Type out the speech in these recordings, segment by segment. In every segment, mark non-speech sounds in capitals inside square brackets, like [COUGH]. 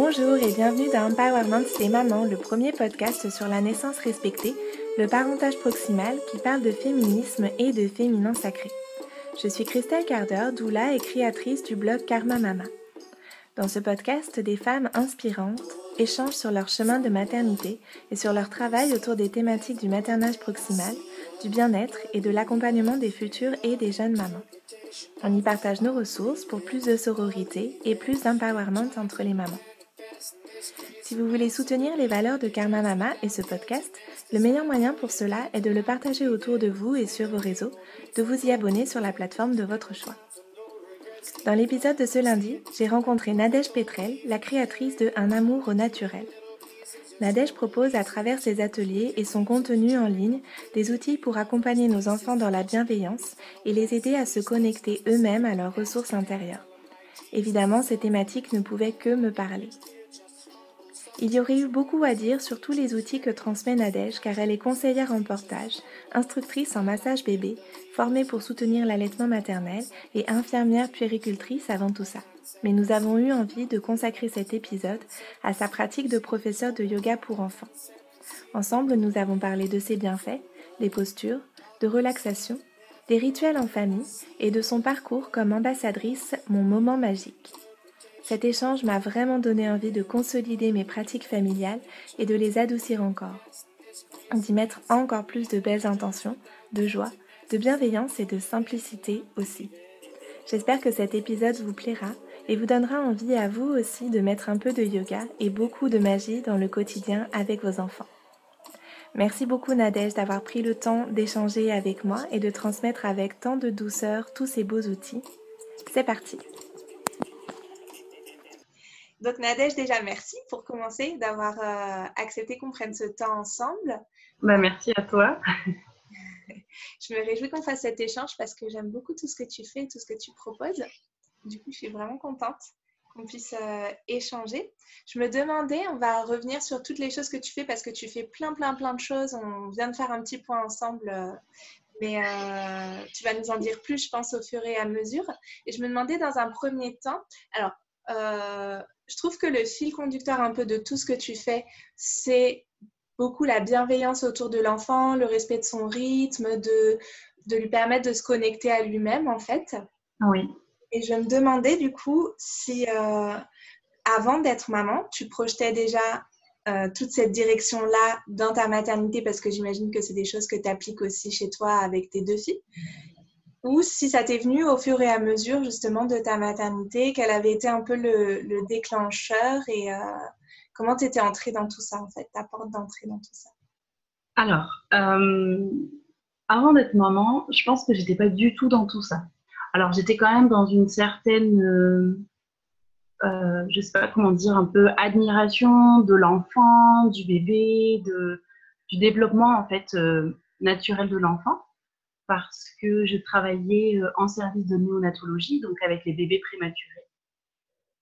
Bonjour et bienvenue dans Empowerment des mamans, le premier podcast sur la naissance respectée, le parentage proximal qui parle de féminisme et de féminin sacré. Je suis Christelle Carder, doula et créatrice du blog Karma Mama. Dans ce podcast, des femmes inspirantes échangent sur leur chemin de maternité et sur leur travail autour des thématiques du maternage proximal, du bien-être et de l'accompagnement des futures et des jeunes mamans. On y partage nos ressources pour plus de sororité et plus d'empowerment entre les mamans. Si vous voulez soutenir les valeurs de Karma Mama et ce podcast, le meilleur moyen pour cela est de le partager autour de vous et sur vos réseaux, de vous y abonner sur la plateforme de votre choix. Dans l'épisode de ce lundi, j'ai rencontré Nadège Petrel, la créatrice de Un amour au naturel. Nadège propose à travers ses ateliers et son contenu en ligne des outils pour accompagner nos enfants dans la bienveillance et les aider à se connecter eux-mêmes à leurs ressources intérieures. Évidemment, ces thématiques ne pouvaient que me parler. Il y aurait eu beaucoup à dire sur tous les outils que transmet Nadège car elle est conseillère en portage, instructrice en massage bébé, formée pour soutenir l'allaitement maternel et infirmière puéricultrice avant tout ça. Mais nous avons eu envie de consacrer cet épisode à sa pratique de professeur de yoga pour enfants. Ensemble, nous avons parlé de ses bienfaits, des postures, de relaxation, des rituels en famille et de son parcours comme ambassadrice Mon Moment Magique. Cet échange m'a vraiment donné envie de consolider mes pratiques familiales et de les adoucir encore. D'y mettre encore plus de belles intentions, de joie, de bienveillance et de simplicité aussi. J'espère que cet épisode vous plaira et vous donnera envie à vous aussi de mettre un peu de yoga et beaucoup de magie dans le quotidien avec vos enfants. Merci beaucoup Nadège d'avoir pris le temps d'échanger avec moi et de transmettre avec tant de douceur tous ces beaux outils. C'est parti donc Nadège, déjà merci pour commencer d'avoir euh, accepté qu'on prenne ce temps ensemble. Bah, merci à toi. [LAUGHS] je me réjouis qu'on fasse cet échange parce que j'aime beaucoup tout ce que tu fais et tout ce que tu proposes. Du coup, je suis vraiment contente qu'on puisse euh, échanger. Je me demandais, on va revenir sur toutes les choses que tu fais parce que tu fais plein, plein, plein de choses. On vient de faire un petit point ensemble. Euh, mais tu vas nous en dire plus, je pense, au fur et à mesure. Et je me demandais dans un premier temps, alors, je trouve que le fil conducteur un peu de tout ce que tu fais, c'est beaucoup la bienveillance autour de l'enfant, le respect de son rythme, de, de lui permettre de se connecter à lui-même, en fait. Oui. Et je me demandais, du coup, si euh, avant d'être maman, tu projetais déjà euh, toute cette direction-là dans ta maternité, parce que j'imagine que c'est des choses que tu appliques aussi chez toi avec tes deux filles ou si ça t'est venu au fur et à mesure justement de ta maternité, quel avait été un peu le, déclencheur et euh, comment tu entrée dans tout ça en fait, ta porte d'entrée dans tout ça? Alors, euh, avant d'être maman, je pense que j'étais pas du tout dans tout ça. Alors j'étais quand même dans une certaine, euh, euh je sais pas comment dire, un peu admiration de l'enfant, du bébé, de, du développement en fait naturel de l'enfant parce que je travaillais euh, en service de néonatologie, donc avec les bébés prématurés.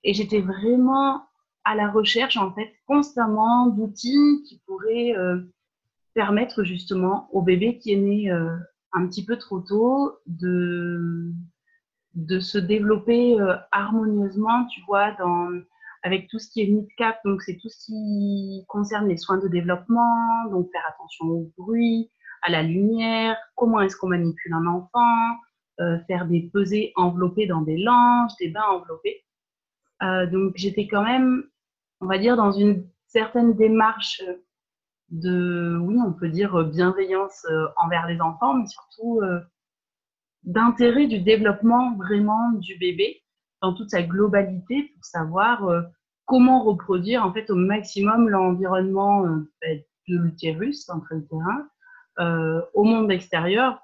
Et j'étais vraiment à la recherche, en fait, constamment d'outils qui pourraient euh, permettre justement au bébé qui est né euh, un petit peu trop tôt de, de se développer harmonieusement, tu vois, dans, avec tout ce qui est NIDCAP, donc c'est tout ce qui concerne les soins de développement, donc faire attention au bruit, à la lumière, comment est-ce qu'on manipule un enfant, euh, faire des pesées enveloppées dans des langes, des bains enveloppés. Euh, donc j'étais quand même, on va dire, dans une certaine démarche de, oui, on peut dire bienveillance euh, envers les enfants, mais surtout d'intérêt du développement vraiment du bébé dans toute sa globalité pour savoir comment reproduire en fait au maximum l'environnement ben, de l'utérus, entre le terrain, au monde extérieur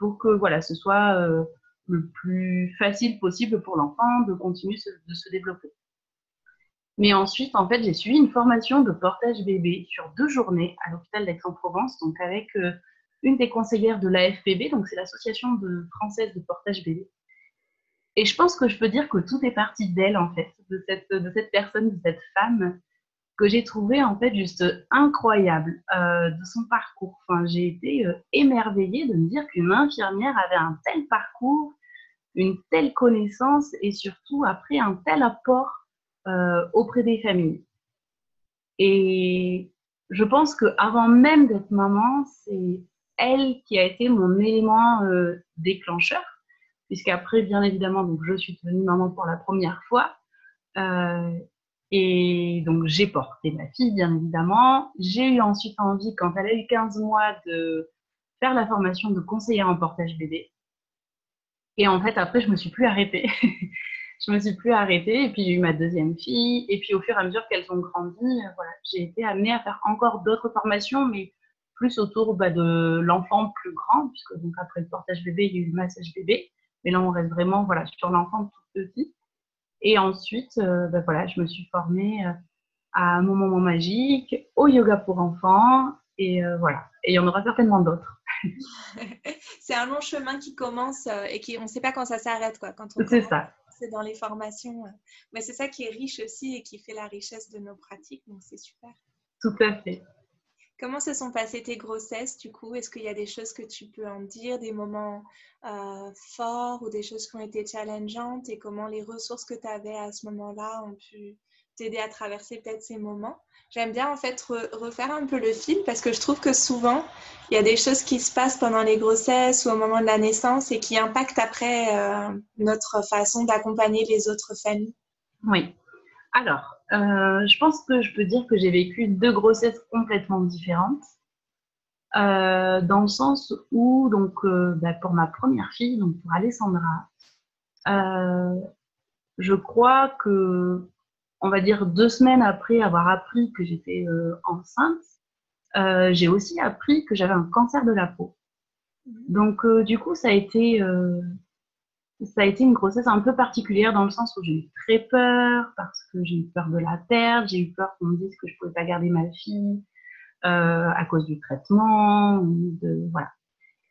pour que voilà, ce soit euh, le plus facile possible pour l'enfant de continuer de se développer. Mais ensuite, en fait, j'ai suivi une formation de portage bébé sur deux journées à l'hôpital d'Aix-en-Provence, donc avec euh, une des conseillères de l'AFPB, donc c'est l'association de, française de portage bébé. Et je pense que je peux dire que tout est parti d'elle, en fait, de cette, de cette personne, de cette femme que j'ai trouvé en fait juste incroyable euh, de son parcours. Enfin, j'ai été euh, émerveillée de me dire qu'une infirmière avait un tel parcours, une telle connaissance et surtout après un tel apport auprès des familles. Et je pense qu'avant même d'être maman, c'est elle qui a été mon élément déclencheur, puisqu'après, bien évidemment, donc je suis devenue maman pour la première fois. Euh, et donc, j'ai porté ma fille, bien évidemment. J'ai eu ensuite envie, quand elle a eu 15 mois, de faire la formation de conseillère en portage bébé. Et en fait, après, je me suis plus arrêtée. [LAUGHS] je me suis plus arrêtée. Et puis, j'ai eu ma deuxième fille. Et puis, au fur et à mesure qu'elles ont grandi, euh, voilà, j'ai été amenée à faire encore d'autres formations, mais plus autour bah, de l'enfant plus grand, puisque donc après le portage bébé, il y a eu le massage bébé. Mais là, on reste vraiment voilà, sur l'enfant tout petit. Et ensuite, euh, ben voilà, je me suis formée euh, à mon moment magique, au yoga pour enfants, et euh, voilà. Et il y en aura certainement d'autres. [LAUGHS] c'est un long chemin qui commence et qui, on ne sait pas quand ça s'arrête, quoi. Quand c'est ça. C'est dans les formations. Mais c'est ça qui est riche aussi et qui fait la richesse de nos pratiques, donc c'est super. Tout à fait. Comment se sont passées tes grossesses du coup? Est-ce qu'il y a des choses que tu peux en dire, des moments euh, forts ou des choses qui ont été challengeantes? Et comment les ressources que tu avais à ce moment-là ont pu t'aider à traverser peut-être ces moments? J'aime bien en fait refaire un peu le fil parce que je trouve que souvent il y a des choses qui se passent pendant les grossesses ou au moment de la naissance et qui impactent après euh, notre façon d'accompagner les autres familles. Oui. Alors, euh, je pense que je peux dire que j'ai vécu deux grossesses complètement différentes. Euh, dans le sens où, donc, euh, bah, pour ma première fille, donc pour Alessandra, je crois que, on va dire deux semaines après avoir appris que j'étais enceinte, j'ai aussi appris que j'avais un cancer de la peau. Mmh. Donc, du coup, ça a été ça a été une grossesse un peu particulière dans le sens où j'ai eu très peur parce que j'ai eu peur de la perdre, j'ai eu peur qu'on me dise que je pouvais pas garder ma fille euh, à cause du traitement, de, voilà.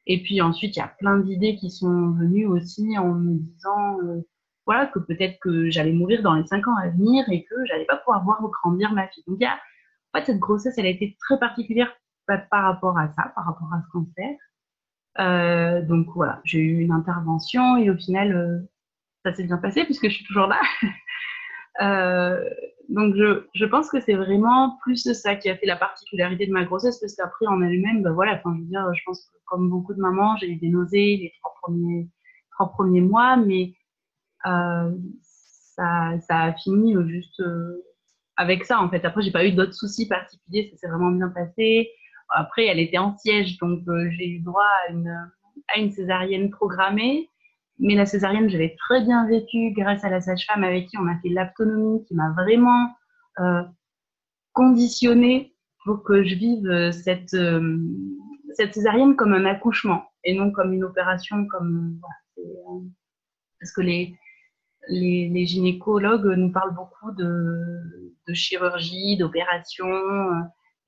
Et puis ensuite, il y a plein d'idées qui sont venues aussi en me disant euh, voilà que peut-être que j'allais mourir dans les cinq ans à venir et que j'allais pas pouvoir voir grandir ma fille. Donc il y a, en fait, cette grossesse, elle a été très particulière par rapport à ça, par rapport à ce cancer. Euh, donc voilà, j'ai eu une intervention et au final, euh, ça s'est bien passé puisque je suis toujours là. [LAUGHS] Euh, donc je, je, pense que c'est vraiment plus ça qui a fait la particularité de ma grossesse parce qu'après en elle-même, ben voilà, enfin je veux dire, je pense que comme beaucoup de mamans, j'ai eu des nausées les trois premiers, trois premiers mois, mais ça, ça, a fini juste avec ça en fait. Après, j'ai pas eu d'autres soucis particuliers, ça s'est vraiment bien passé. Après, elle était en siège, donc euh, j'ai eu droit à une, à une césarienne programmée. Mais la césarienne, je l'ai très bien vécue grâce à la sage-femme avec qui on a fait l'autonomie, qui m'a vraiment euh, conditionnée pour que je vive euh, cette, cette césarienne comme un accouchement et non comme une opération. Comme, parce que les, les, les, gynécologues nous parlent beaucoup de, de chirurgie, d'opération.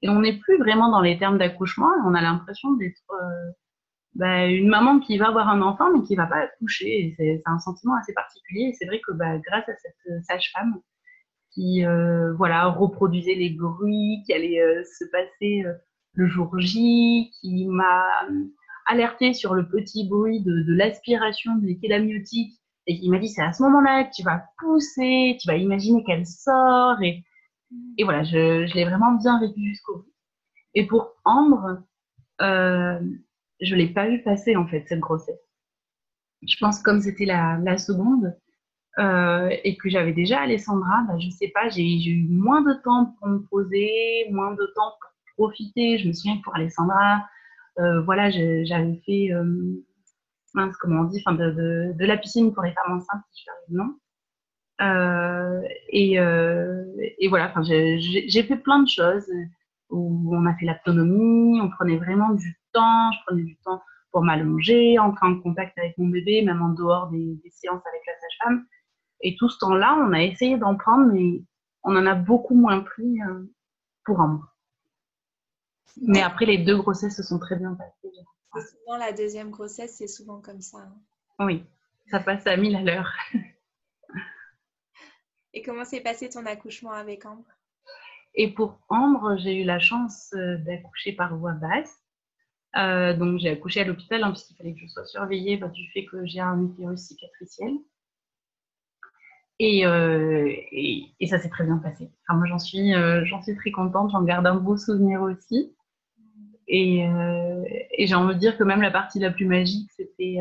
Et on n'est plus vraiment dans les termes d'accouchement. On a l'impression d'être euh, bah, une maman qui va avoir un enfant mais qui va pas accoucher. C'est un sentiment assez particulier. Et c'est vrai que bah, grâce à cette euh, sage-femme qui euh, voilà reproduisait les bruits qui allaient se passer le jour J, qui m'a alerté sur le petit bruit de, l'aspiration des amniotique et qui m'a dit c'est à ce moment-là que tu vas pousser, tu vas imaginer qu'elle sort et voilà, je, l'ai vraiment bien vécu jusqu'au bout. Et pour Ambre, euh, je l'ai pas vu passer en fait cette grossesse. Je pense comme c'était la, seconde euh, et que j'avais déjà Alessandra, bah, je sais pas, j'ai eu moins de temps pour me poser, moins de temps pour profiter. Je me souviens que pour Alessandra, euh, voilà, j'avais fait mince, comment on dit, de, la piscine pour les femmes enceintes, si je fais non. Euh, et, euh, et, voilà, j'ai fait plein de choses où on a fait l'autonomie, on prenait vraiment du temps, je prenais du temps pour m'allonger, entrer en contact avec mon bébé, même en dehors des, séances avec la sage-femme. Et tout ce temps-là, on a essayé d'en prendre, mais on en a beaucoup moins pris euh, pour un mois. Mais après, les deux grossesses se sont très bien passées. Souvent, la deuxième grossesse, c'est souvent comme ça. Hein. Oui, ça passe à mille à l'heure. [LAUGHS] Et comment s'est passé ton accouchement avec Ambre? Et pour Ambre, j'ai eu la chance euh, d'accoucher par voie basse. Euh, donc j'ai accouché à l'hôpital hein, puisqu'il fallait que je sois surveillée bah, du fait que j'ai un utérus cicatriciel. Et, et, ça s'est très bien passé. Moi, j'en suis, très contente. J'en garde un beau souvenir aussi. Et j'ai envie de dire que même la partie la plus magique, c'était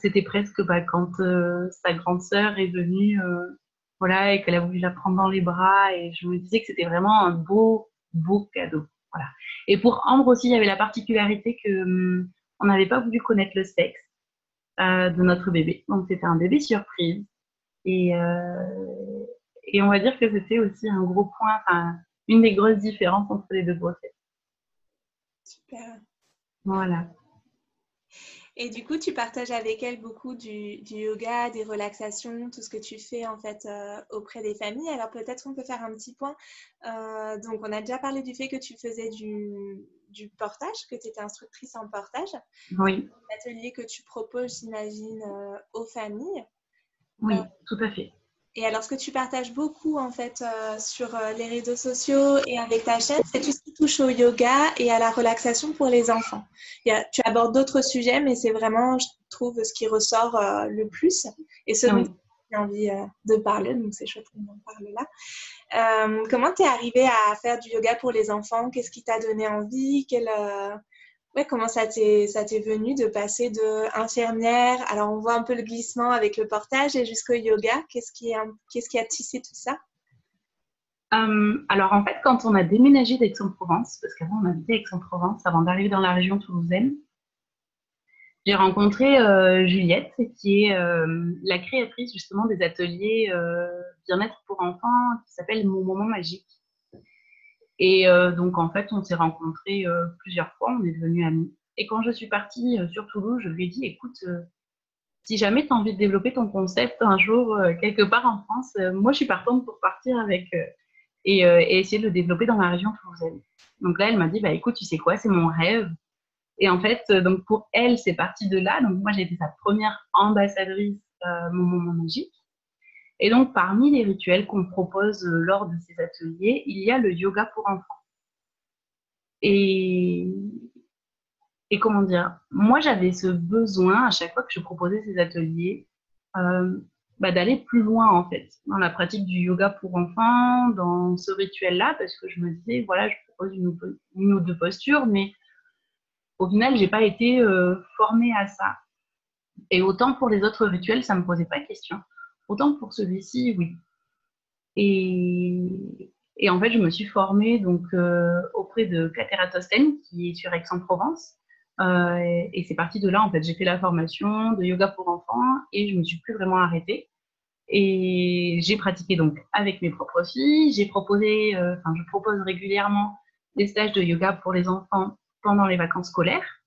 c'était presque bah, quand sa grande sœur est venue voilà, et qu'elle a voulu la prendre dans les bras. Et je me disais que c'était vraiment un beau, beau cadeau. Voilà. Et pour Ambre aussi, il y avait la particularité que hum, on n'avait pas voulu connaître le sexe euh, de notre bébé. Donc c'était un bébé surprise. Et, euh, et on va dire que c'était aussi un gros point, une des grosses différences entre les deux grossesses. Super. Voilà. Et du coup, tu partages avec elle beaucoup du, yoga, des relaxations, tout ce que tu fais en fait euh, auprès des familles. Alors peut-être qu'on peut faire un petit point. Euh, donc on a déjà parlé du fait que tu faisais du, portage, que tu étais instructrice en portage. Oui. L'atelier que tu proposes, j'imagine, euh, aux familles. Oui, tout à fait. Et alors, ce que tu partages beaucoup en fait euh, sur euh, les réseaux sociaux et avec ta chaîne, c'est tout ce qui touche au yoga et à la relaxation pour les enfants. tu abordes d'autres sujets, mais c'est vraiment, je trouve, ce qui ressort euh, le plus et ce dont j'ai envie de parler. Donc, c'est chouette qu'on en parle là. comment tu es arrivée à faire du yoga pour les enfants? Qu'est-ce qui t'a donné envie? Quelle, comment ça t'est, ça t'est venu de passer de infirmière, alors on voit un peu le glissement avec le portage et jusqu'au yoga. Qu'est-ce qui, qu'est-ce qui a tissé tout ça? Euh, alors en fait, quand on a déménagé d'Aix-en-Provence, parce qu'avant on habitait Aix-en-Provence avant d'arriver dans la région toulousaine, j'ai rencontré euh, Juliette, qui est euh, la créatrice justement des ateliers bien-être pour enfants qui s'appelle Mon Moment Magique. Et euh, donc, en fait, on s'est rencontrés euh, plusieurs fois, on est devenus amis. Et quand je suis partie euh, sur Toulouse, je lui ai dit, écoute, si jamais tu as envie de développer ton concept un jour quelque part en France, moi, je suis partante pour partir avec et, et, essayer de le développer dans la région toulousaine. Donc là, elle m'a dit, bah écoute, tu sais quoi, c'est mon rêve. Et en fait, donc pour elle, c'est parti de là. Donc moi, j'ai été sa première ambassadrice Mon Moment Magique. Et donc, parmi les rituels qu'on propose euh, lors de ces ateliers, il y a le yoga pour enfants. Et, comment dire, moi j'avais ce besoin à chaque fois que je proposais ces ateliers euh, bah, d'aller plus loin en fait dans la pratique du yoga pour enfants, dans ce rituel-là, parce que je me disais voilà, je propose une, ou deux postures, mais au final j'ai pas été euh, formée à ça. Et autant pour les autres rituels, ça me posait pas question. Autant pour celui-ci, oui. Et, en fait, je me suis formée donc, euh, auprès de Catera Tosten, qui est sur Aix-en-Provence. Euh, et, c'est parti de là, en fait. J'ai fait la formation de yoga pour enfants et je ne me suis plus vraiment arrêtée. Et j'ai pratiqué donc avec mes propres filles. J'ai proposé, euh, enfin, je propose régulièrement des stages de yoga pour les enfants pendant les vacances scolaires.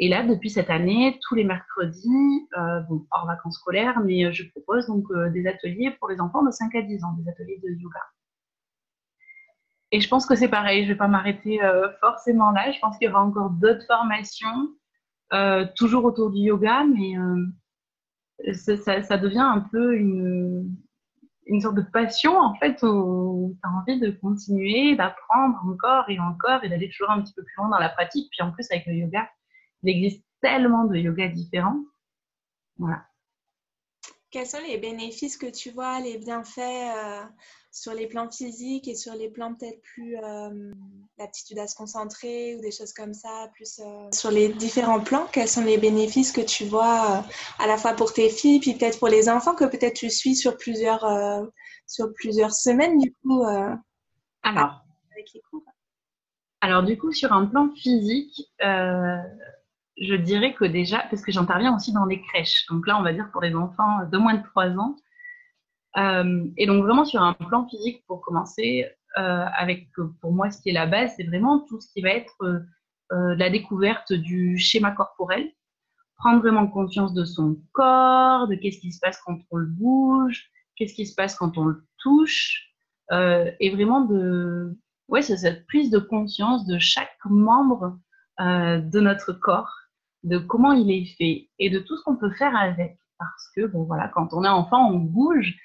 Et là, depuis cette année, tous les mercredis, euh, hors vacances scolaires, mais euh, je propose donc euh, des ateliers pour les enfants de 5 à 10 ans, des ateliers de yoga. Et je pense que c'est pareil, je ne vais pas m'arrêter forcément là. Je pense qu'il y aura encore d'autres formations, toujours autour du yoga, mais ça, ça, devient un peu une, une sorte de passion en fait où tu as envie de continuer, d'apprendre encore et encore et d'aller toujours un petit peu plus loin dans la pratique. Puis en plus, avec le yoga, il existe tellement de yoga différents. Voilà. Quels sont les bénéfices que tu vois, les bienfaits euh, sur les plans physiques et sur les plans peut-être plus euh, l'aptitude à se concentrer ou des choses comme ça, plus euh, sur les différents plans Quels sont les bénéfices que tu vois à la fois pour tes filles, puis peut-être pour les enfants que peut-être tu suis sur plusieurs, sur plusieurs semaines du coup Alors, avec les cours? Alors du coup, sur un plan physique, je dirais que déjà, parce que j'interviens aussi dans les crèches, donc là, on va dire pour les enfants de moins de 3 ans. Euh, et donc, vraiment sur un plan physique, pour commencer, euh, avec pour moi, ce qui est la base, c'est vraiment tout ce qui va être euh, la découverte du schéma corporel, prendre vraiment conscience de son corps, de qu'est-ce qui se passe quand on le bouge, qu'est-ce qui se passe quand on le touche, et vraiment de, ouais, c'est cette prise de conscience de chaque membre de notre corps de comment il est fait et de tout ce qu'on peut faire avec. Parce que, bon, voilà, quand on est enfant, on bouge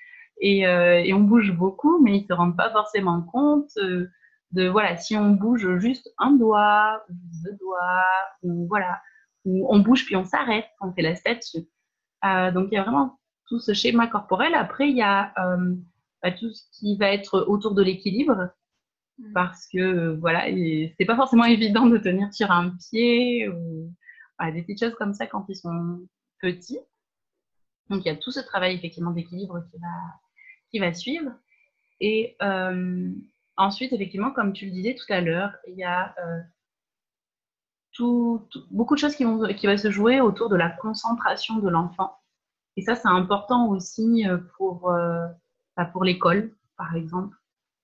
et, euh, et on bouge beaucoup, mais ils ne se rendent pas forcément compte euh, de, voilà, si on bouge juste un doigt, deux doigts, ou voilà, ou on bouge puis on s'arrête, on fait la statue. Euh, donc, il y a vraiment tout ce schéma corporel. Après, il y a bah, tout ce qui va être autour de l'équilibre, mm. parce que voilà, c'est pas forcément [LAUGHS] évident de tenir sur un pied ou des petites choses comme ça quand ils sont petits. Donc il y a tout ce travail effectivement d'équilibre qui va, qui va suivre. Et euh, ensuite, effectivement, comme tu le disais tout à l'heure, il y a euh, beaucoup de choses qui vont, qui vont se jouer autour de la concentration de l'enfant. Et ça, c'est important aussi euh, pour, bah, pour l'école, par exemple,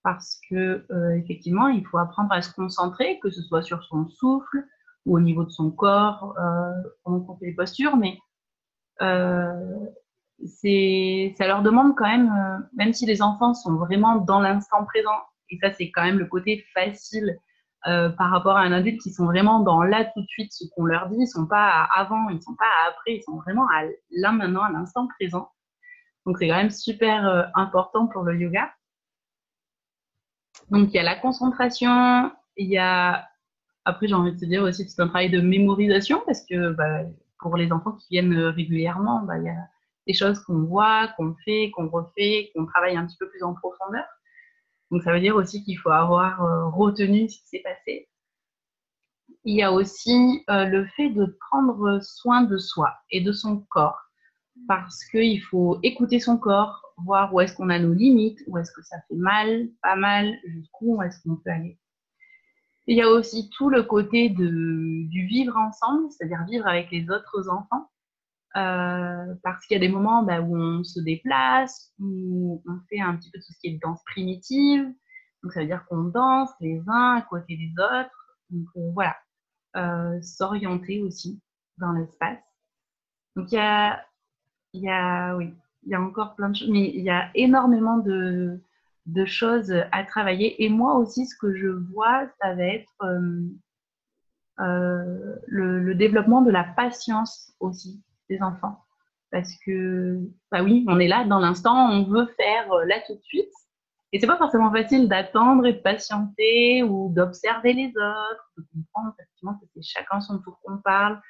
parce que effectivement, il faut apprendre à se concentrer, que ce soit sur son souffle ou au niveau de son corps, pendant qu'on fait les postures, mais euh, c'est, ça leur demande quand même, euh, même si les enfants sont vraiment dans l'instant présent, et ça c'est quand même le côté facile euh, par rapport à un adulte qui sont vraiment dans là tout de suite ce qu'on leur dit, ils sont pas avant, ils sont pas après, ils sont vraiment là maintenant, à l'instant présent. Donc c'est quand même super important pour le yoga. Donc il y a la concentration, il y a après j'ai envie de te dire aussi c'est un travail de mémorisation parce que bah, pour les enfants qui viennent euh, régulièrement, bah, il y a des choses qu'on voit, qu'on fait, qu'on refait, qu'on travaille un petit peu plus en profondeur. Donc ça veut dire aussi qu'il faut avoir euh, retenu ce qui s'est passé. Il y a aussi euh, le fait de prendre soin de soi et de son corps. Parce qu'il faut écouter son corps, voir où est-ce qu'on a nos limites, où est-ce que ça fait mal, pas mal, jusqu'où est-ce qu'on peut aller. Il y a aussi tout le côté de, du vivre ensemble, c'est-à-dire vivre avec les autres enfants. Euh, parce qu'il y a des moments bah, où on se déplace, où on fait un petit peu tout ce qui est danse primitive. Donc ça veut dire qu'on danse les uns à côté des autres. Donc euh, voilà, euh, s'orienter aussi dans l'espace. Donc il y a, il y a, oui, il y a encore plein de choses, mais il y a énormément de, de choses à travailler. Et moi aussi, ce que je vois, ça va être euh, euh, le, développement de la patience aussi des enfants. Parce que, bah oui, on est là dans l'instant, on veut faire euh, là tout de suite. Et c'est pas forcément facile d'attendre et de patienter ou d'observer les autres, de comprendre effectivement que c'est chacun son tour qu'on parle,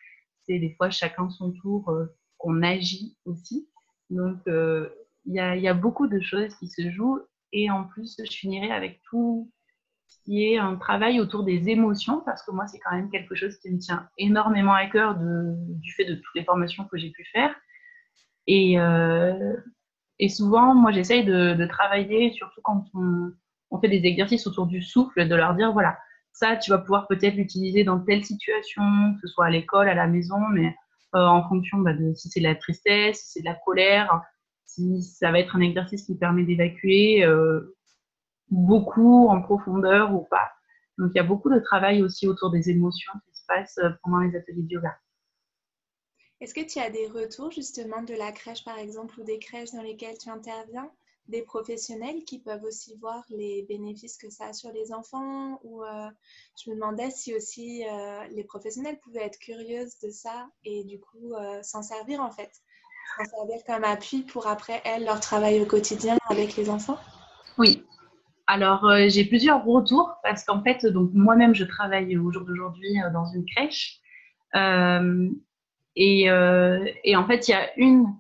c'est des fois chacun son tour qu'on agit aussi. Donc, il y, a, y, a, beaucoup de choses qui se jouent et en plus, je finirai avec tout ce qui est un travail autour des émotions, parce que moi, c'est quand même quelque chose qui me tient énormément à cœur du fait de toutes les formations que j'ai pu faire. Et, euh, souvent, moi, j'essaye de, travailler, surtout quand on, on, fait des exercices autour du souffle, de leur dire, voilà, ça, tu vas pouvoir peut-être l'utiliser dans telle situation, que ce soit à l'école, à la maison, mais euh, en fonction bah, de si c'est de la tristesse, si c'est de la colère, ça va être un exercice qui permet d'évacuer euh, beaucoup en profondeur ou pas. Donc il y a beaucoup de travail aussi autour des émotions qui se passent euh, pendant les ateliers de yoga. Est-ce que tu as des retours justement de la crèche par exemple ou des crèches dans lesquelles tu interviens? Des professionnels qui peuvent aussi voir les bénéfices que ça a sur les enfants? Ou euh, je me demandais si aussi les professionnels pouvaient être curieuses de ça et du coup s'en servir en fait s'en servir comme appui pour après, elles, leur travail au quotidien avec les enfants? Oui. Alors, euh, j'ai plusieurs retours parce qu'en fait, moi-même, je travaille au jour d'aujourd'hui euh, dans une crèche. Euh, et, et, en fait, il y a une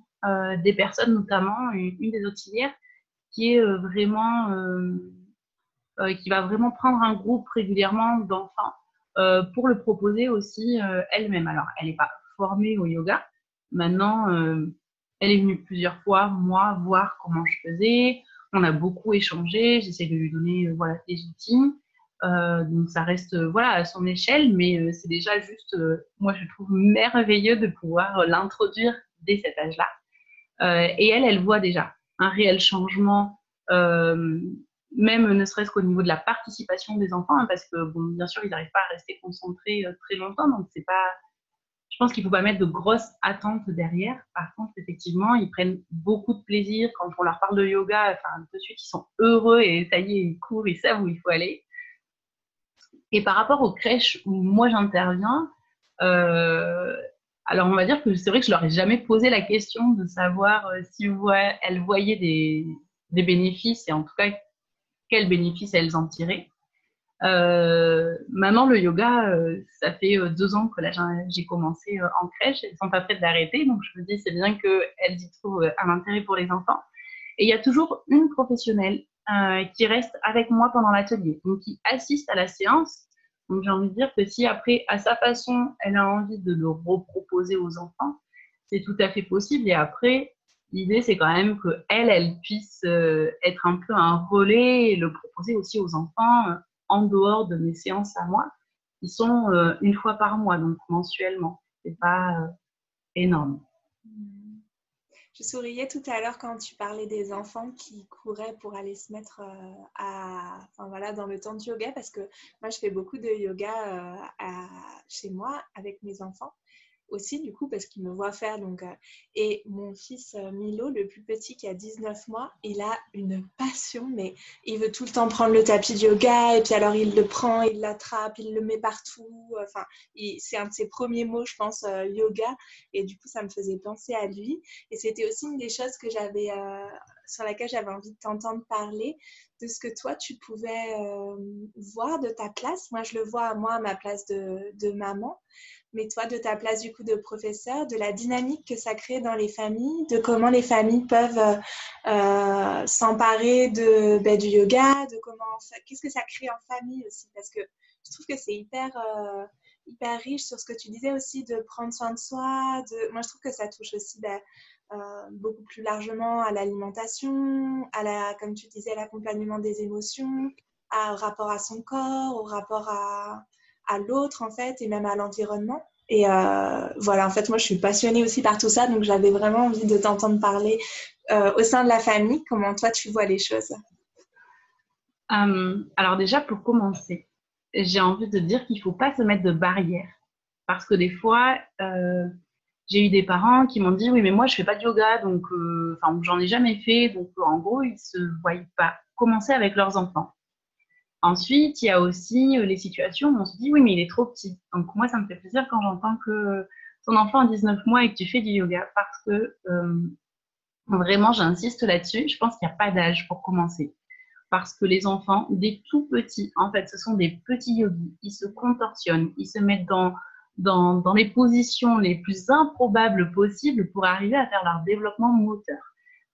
des personnes, notamment une, des auxiliaires, qui est vraiment, qui va vraiment prendre un groupe régulièrement d'enfants pour le proposer aussi elle-même. Alors, elle n'est pas formée au yoga. Maintenant, elle est venue plusieurs fois, moi, voir comment je faisais. On a beaucoup échangé. J'essaie de lui donner euh, voilà, des outils. Euh, donc ça reste euh, voilà à son échelle, mais c'est déjà juste, moi je trouve merveilleux de pouvoir l'introduire dès cet âge-là. et elle, elle voit déjà un réel changement, même ne serait-ce qu'au niveau de la participation des enfants, hein, parce que bon, bien sûr ils n'arrivent pas à rester concentrés très longtemps, donc c'est pas pense qu'il ne faut pas mettre de grosses attentes derrière. Par contre, effectivement, ils prennent beaucoup de plaisir quand on leur parle de yoga. Enfin, de suite, ils sont heureux et ça ils courent, ils savent où il faut aller. Et par rapport aux crèches où moi j'interviens, euh, alors on va dire que c'est vrai que je leur ai jamais posé la question de savoir euh, si elles voyaient des, des bénéfices et en tout cas quels bénéfices elles en tiraient. Euh, le yoga, euh, ça fait euh, deux ans que j'ai commencé en crèche. Elles sont pas prêtes d'arrêter, donc je me dis c'est bien qu'elles y trouvent un intérêt pour les enfants. Et il y a toujours une professionnelle qui reste avec moi pendant l'atelier, donc qui assiste à la séance. Donc j'ai envie de dire que si après, à sa façon, elle a envie de le reproposer aux enfants, c'est tout à fait possible. Et après, l'idée c'est quand même que elle, elle puisse être un peu un relais et le proposer aussi aux enfants en dehors de mes séances à moi, qui sont euh, une fois par mois, donc mensuellement. C'est pas euh, énorme. Je souriais tout à l'heure quand tu parlais des enfants qui couraient pour aller se mettre euh, à, enfin, voilà, dans le temps de yoga parce que moi je fais beaucoup de yoga chez moi avec mes enfants aussi, du coup, parce qu'il me voit faire. Donc, euh, et mon fils euh, Milo, le plus petit qui a 19 mois, il a une passion, mais il veut tout le temps prendre le tapis de yoga, et puis alors il le prend, il l'attrape, il le met partout. Enfin, c'est un de ses premiers mots, je pense, euh, yoga. Et du coup, ça me faisait penser à lui. Et c'était aussi une des choses que j'avais, sur laquelle j'avais envie de t'entendre parler, de ce que toi, tu pouvais voir de ta place. Moi, je le vois, moi, à ma place de maman mais toi, de ta place du coup de professeur, de la dynamique que ça crée dans les familles, de comment les familles peuvent euh, euh, s'emparer de, ben, du yoga, de comment qu'est-ce que ça crée en famille aussi, parce que je trouve que c'est hyper, euh, hyper riche sur ce que tu disais aussi de prendre soin de soi. Moi, je trouve que ça touche aussi ben, beaucoup plus largement à l'alimentation, à la, comme tu disais, l'accompagnement des émotions, au rapport à son corps, au rapport à à l'autre en fait et même à l'environnement. Et euh, voilà, en fait, moi, je suis passionnée aussi par tout ça, donc j'avais vraiment envie de t'entendre parler euh, au sein de la famille, comment toi, tu vois les choses? Euh, alors déjà, pour commencer, j'ai envie de dire qu'il ne faut pas se mettre de barrières. Parce que des fois, j'ai eu des parents qui m'ont dit, oui, mais moi, je fais pas de yoga, donc, enfin, j'en ai jamais fait, donc en gros, ils ne se voient pas commencer avec leurs enfants. Ensuite, il y a aussi euh, les situations où on se dit oui, mais il est trop petit. Donc moi, ça me fait plaisir quand j'entends que ton enfant a 19 mois et que tu fais du yoga parce que euh, vraiment, j'insiste là-dessus. Je pense qu'il n'y a pas d'âge pour commencer. Parce que les enfants, des tout petits, en fait, ce sont des petits yogis. Ils se contorsionnent, ils se mettent dans, dans, dans les positions les plus improbables possibles pour arriver à faire leur développement moteur.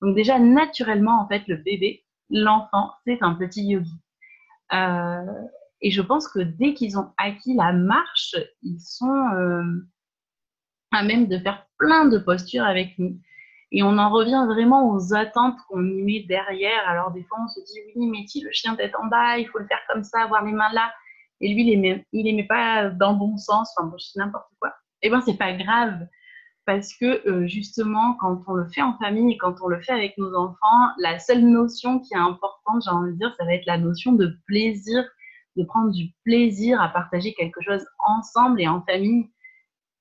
Donc déjà, naturellement, en fait, le bébé, l'enfant, c'est un petit yogi. Euh, et je pense que dès qu'ils ont acquis la marche, ils sont euh, à même de faire plein de postures avec nous. Et on en revient vraiment aux attentes qu'on y met derrière. Alors des fois, on se dit, oui, mais si le chien tête en bas, il faut le faire comme ça, avoir les mains là. Et lui, il n'aimait il pas dans le bon sens, enfin, bon, n'importe quoi. Eh bien, c'est pas grave parce que euh, justement, quand on le fait en famille et quand on le fait avec nos enfants, la seule notion qui est importante, j'ai envie de dire, ça va être la notion de plaisir, de prendre du plaisir à partager quelque chose ensemble et en famille.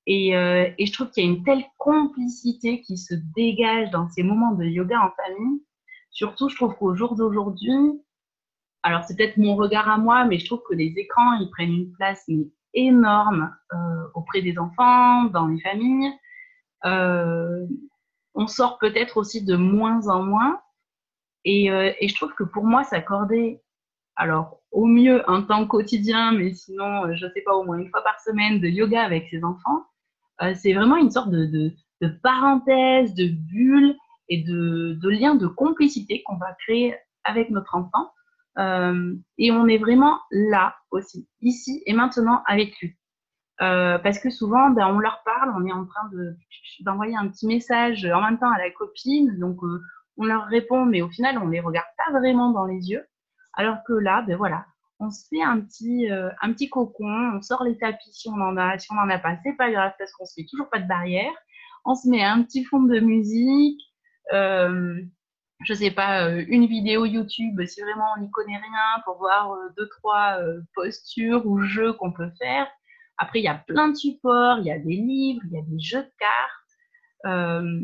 Et, euh, et je trouve qu'il y a une telle complicité qui se dégage dans ces moments de yoga en famille. Surtout, je trouve qu'au jour d'aujourd'hui, alors c'est peut-être mon regard à moi, mais je trouve que les écrans, ils prennent une place énorme euh, auprès des enfants, dans les familles. Euh, on sort peut-être aussi de moins en moins. Et, euh, et, je trouve que pour moi, s'accorder, alors au mieux un temps quotidien, mais sinon, euh, je ne sais pas, au moins une fois par semaine de yoga avec ses enfants, c'est vraiment une sorte de, de, parenthèse, de bulle et de, lien de complicité qu'on va créer avec notre enfant. Et on est vraiment là aussi, ici et maintenant avec lui. Euh, parce que souvent, ben, on leur parle, on est en train d'envoyer un petit message en même temps à la copine, donc euh, on leur répond, mais au final, on les regarde pas vraiment dans les yeux. Alors que là, ben voilà, on se fait un petit, euh, un petit cocon, on sort les tapis si on en a, si on en a pas, c'est pas grave parce qu'on se fait toujours pas de barrière. On se met un petit fond de musique, euh, je sais pas, une vidéo YouTube si vraiment on n'y connaît rien pour voir deux trois postures ou jeux qu'on peut faire. Après, il y a plein de supports, il y a des livres, il y a des jeux de cartes. Euh,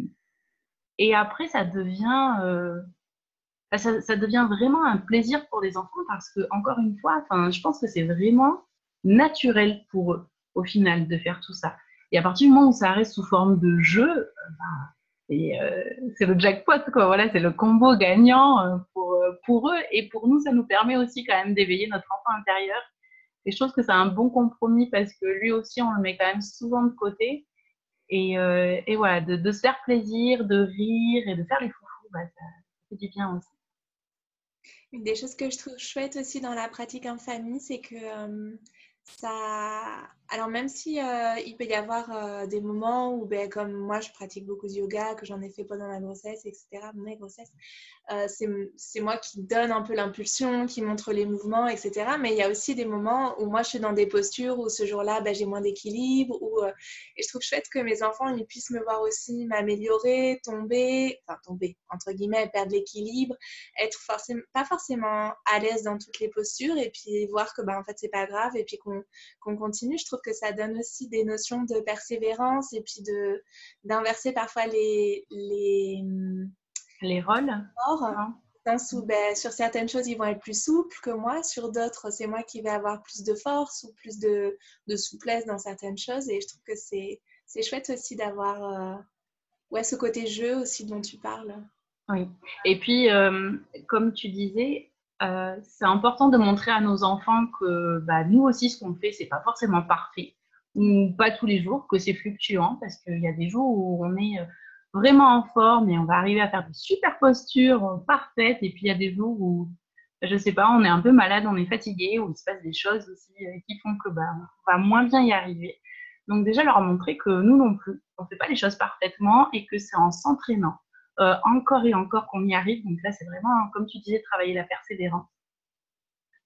et après, ça devient, euh, ça, devient vraiment un plaisir pour les enfants parce que, encore une fois, je pense que c'est vraiment naturel pour eux, au final, de faire tout ça. Et à partir du moment où ça reste sous forme de jeu, ben, euh, c'est le jackpot, quoi. Voilà, c'est le combo gagnant pour eux. Et pour nous, ça nous permet aussi quand même d'éveiller notre enfant intérieur. Et je trouve que c'est un bon compromis parce que lui aussi, on le met quand même souvent de côté. Et, et voilà, de, se faire plaisir, de rire et de faire les foufous, bah, ça, fait du bien aussi. Une des choses que je trouve chouette aussi dans la pratique en famille, c'est que ça alors même si euh, il peut y avoir euh, des moments où, ben, comme moi, je pratique beaucoup de yoga, que j'en ai fait pendant la grossesse, etc., mes grossesses, euh, c'est moi qui donne un peu l'impulsion, qui montre les mouvements, etc. Mais il y a aussi des moments où moi, je suis dans des postures où ce jour-là, ben, j'ai moins d'équilibre. Ou, et je trouve chouette que mes enfants, ils puissent me voir aussi m'améliorer, tomber, enfin tomber, entre guillemets, perdre l'équilibre, être pas forcément à l'aise dans toutes les postures et puis voir que, ben, en fait, c'est pas grave et puis qu'on continue. Je trouve que ça donne aussi des notions de persévérance et puis de d'inverser parfois les les, les rôles. Dans où, ben, sur certaines choses, ils vont être plus souples que moi. Sur d'autres, c'est moi qui vais avoir plus de force ou plus de, de souplesse dans certaines choses. Et je trouve que c'est chouette aussi d'avoir euh, ouais, ce côté jeu aussi dont tu parles. Oui. Et puis, euh, comme tu disais, euh, c'est important de montrer à nos enfants que bah, nous aussi, ce qu'on fait, c'est pas forcément parfait, ou pas tous les jours, que c'est fluctuant, parce qu'il y a des jours où on est euh, vraiment en forme et on va arriver à faire de super postures euh, parfaites, et puis il y a des jours où, je sais pas, on est un peu malade, on est fatigué, ou il se passe des choses aussi qui font que bah, on va moins bien y arriver. Donc déjà leur montrer que nous non plus, on fait pas les choses parfaitement et que c'est en s'entraînant euh, encore et encore qu'on y arrive. Donc là, c'est vraiment, comme tu disais, travailler la persévérance.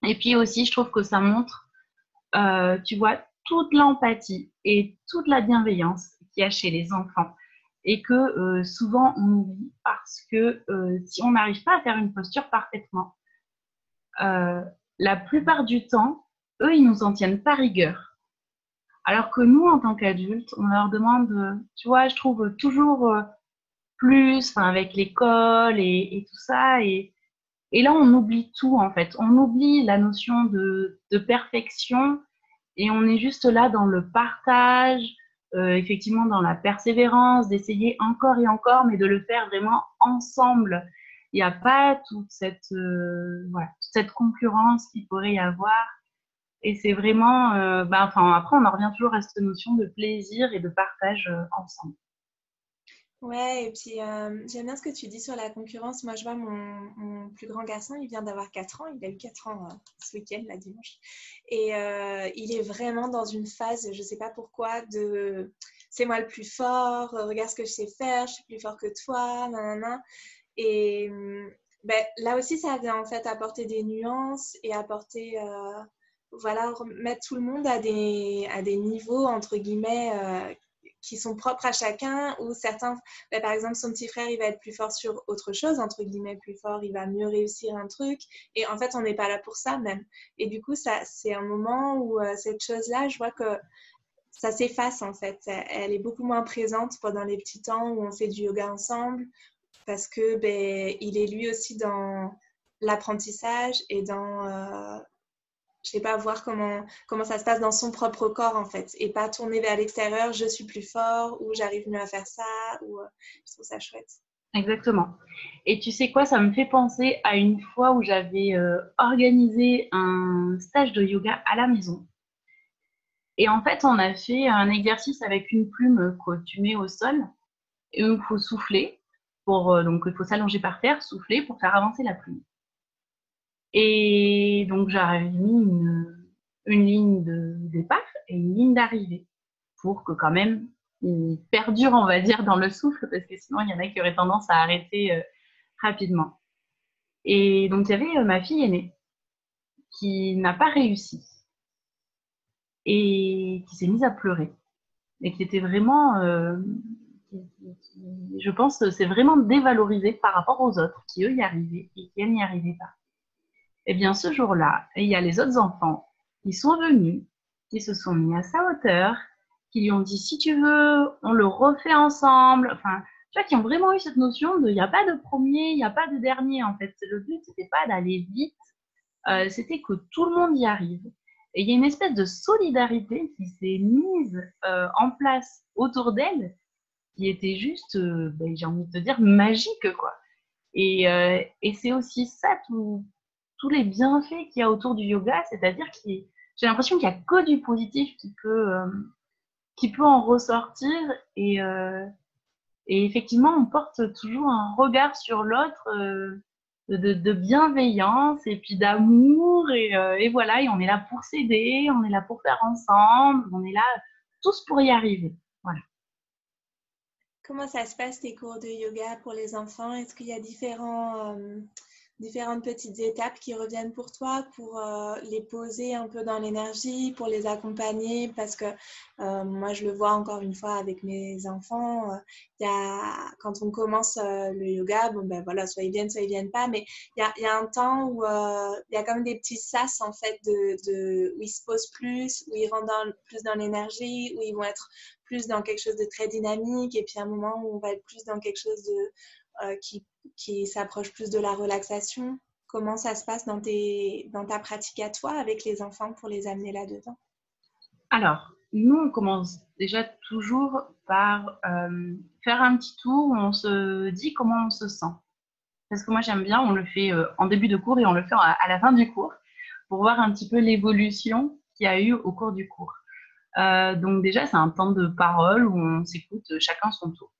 Et puis aussi, je trouve que ça montre, euh, tu vois, toute l'empathie et toute la bienveillance qu'il y a chez les enfants. Et que euh, souvent, on oublie parce que si on n'arrive pas à faire une posture parfaitement, la plupart du temps, eux, ils nous en tiennent pas rigueur. Alors que nous, en tant qu'adultes, on leur demande, tu vois, je trouve toujours plus, avec l'école et, tout ça. Et, là, on oublie tout, en fait. On oublie la notion de, perfection et on est juste là dans le partage, euh, effectivement dans la persévérance, d'essayer encore et encore, mais de le faire vraiment ensemble. Il n'y a pas toute cette, euh, voilà, cette concurrence qu'il pourrait y avoir. Et c'est vraiment, euh, bah, enfin, après, on en revient toujours à cette notion de plaisir et de partage ensemble. Ouais, et puis euh, j'aime bien ce que tu dis sur la concurrence. Moi, je vois mon, plus grand garçon, il vient d'avoir 4 ans, il a eu 4 ans euh, ce week-end, la dimanche. Et euh, il est vraiment dans une phase, je ne sais pas pourquoi, de c'est moi le plus fort, regarde ce que je sais faire, je suis plus fort que toi, nanana. Et ben, là aussi, ça vient en fait apporter des nuances et apporter, voilà, mettre tout le monde à des, à des niveaux, entre guillemets, qui sont propres à chacun, ou certains, ben, par exemple, son petit frère, il va être plus fort sur autre chose, entre guillemets, plus fort, il va mieux réussir un truc, et en fait, on n'est pas là pour ça même. Et du coup, c'est un moment où euh, cette chose-là, je vois que ça s'efface en fait. Elle est beaucoup moins présente pendant les petits temps où on fait du yoga ensemble, parce que ben, il est lui aussi dans l'apprentissage et dans euh, je sais pas, voir comment, comment ça se passe dans son propre corps en fait, et pas tourner vers l'extérieur, je suis plus fort, ou j'arrive mieux à faire ça, ou euh, je trouve ça chouette. Exactement. Et tu sais quoi, ça me fait penser à une fois où j'avais euh, organisé un stage de yoga à la maison. Et en fait, on a fait un exercice avec une plume que tu mets au sol, et il faut souffler, pour, euh, donc il faut s'allonger par terre, souffler pour faire avancer la plume. Et donc, j'avais mis une, ligne de départ et une ligne d'arrivée pour que quand même il perdure, on va dire, dans le souffle, parce que sinon, il y en a qui auraient tendance à arrêter euh, rapidement. Et donc, il y avait euh, ma fille aînée qui n'a pas réussi et qui s'est mise à pleurer et qui était vraiment, euh, je pense, c'est vraiment dévalorisé par rapport aux autres qui, eux, y arrivaient et qui, n'y arrivaient pas. Eh bien, ce jour-là, il y a les autres enfants qui sont venus, qui se sont mis à sa hauteur, qui lui ont dit si tu veux, on le refait ensemble. Enfin, tu vois, qui ont vraiment eu cette notion de il n'y a pas de premier, il n'y a pas de dernier en fait. Le but, c'était pas d'aller vite, euh, c'était que tout le monde y arrive. Et il y a une espèce de solidarité qui s'est mise euh, en place autour d'elle qui était juste, ben, j'ai envie de te dire, magique, quoi. Et, et c'est aussi ça, tous les bienfaits qu'il y a autour du yoga, c'est-à-dire que j'ai l'impression qu'il n'y a que du positif qui peut, qui peut en ressortir et, et effectivement, on porte toujours un regard sur l'autre euh, de, bienveillance et puis d'amour. Euh, et, voilà, et on est là pour s'aider, on est là pour faire ensemble, on est là tous pour y arriver. Voilà. Comment ça se passe tes cours de yoga pour les enfants? Est-ce qu'il y a différents, euh, différentes petites étapes qui reviennent pour toi pour euh, les poser un peu dans l'énergie, pour les accompagner parce que euh, moi je le vois encore une fois avec mes enfants, euh, y a, quand on commence le yoga, bon ben voilà, soit ils viennent, soit ils viennent pas, mais il y a, y a, un temps où il y a comme des petits sas en fait de, où ils se posent plus, où ils rentrent dans, plus dans l'énergie, où ils vont être plus dans quelque chose de très dynamique et puis un moment où on va être plus dans quelque chose de euh, qui, qui s'approche plus de la relaxation Comment ça se passe dans, ta pratique à toi avec les enfants pour les amener là-dedans? Alors, nous, on commence déjà toujours par euh, faire un petit tour où on se dit comment on se sent. Parce que moi, j'aime bien, on le fait euh, en début de cours et on le fait à, la fin du cours pour voir un petit peu l'évolution qu'il y a eu au cours du cours. donc déjà, c'est un temps de parole où on s'écoute chacun son tour.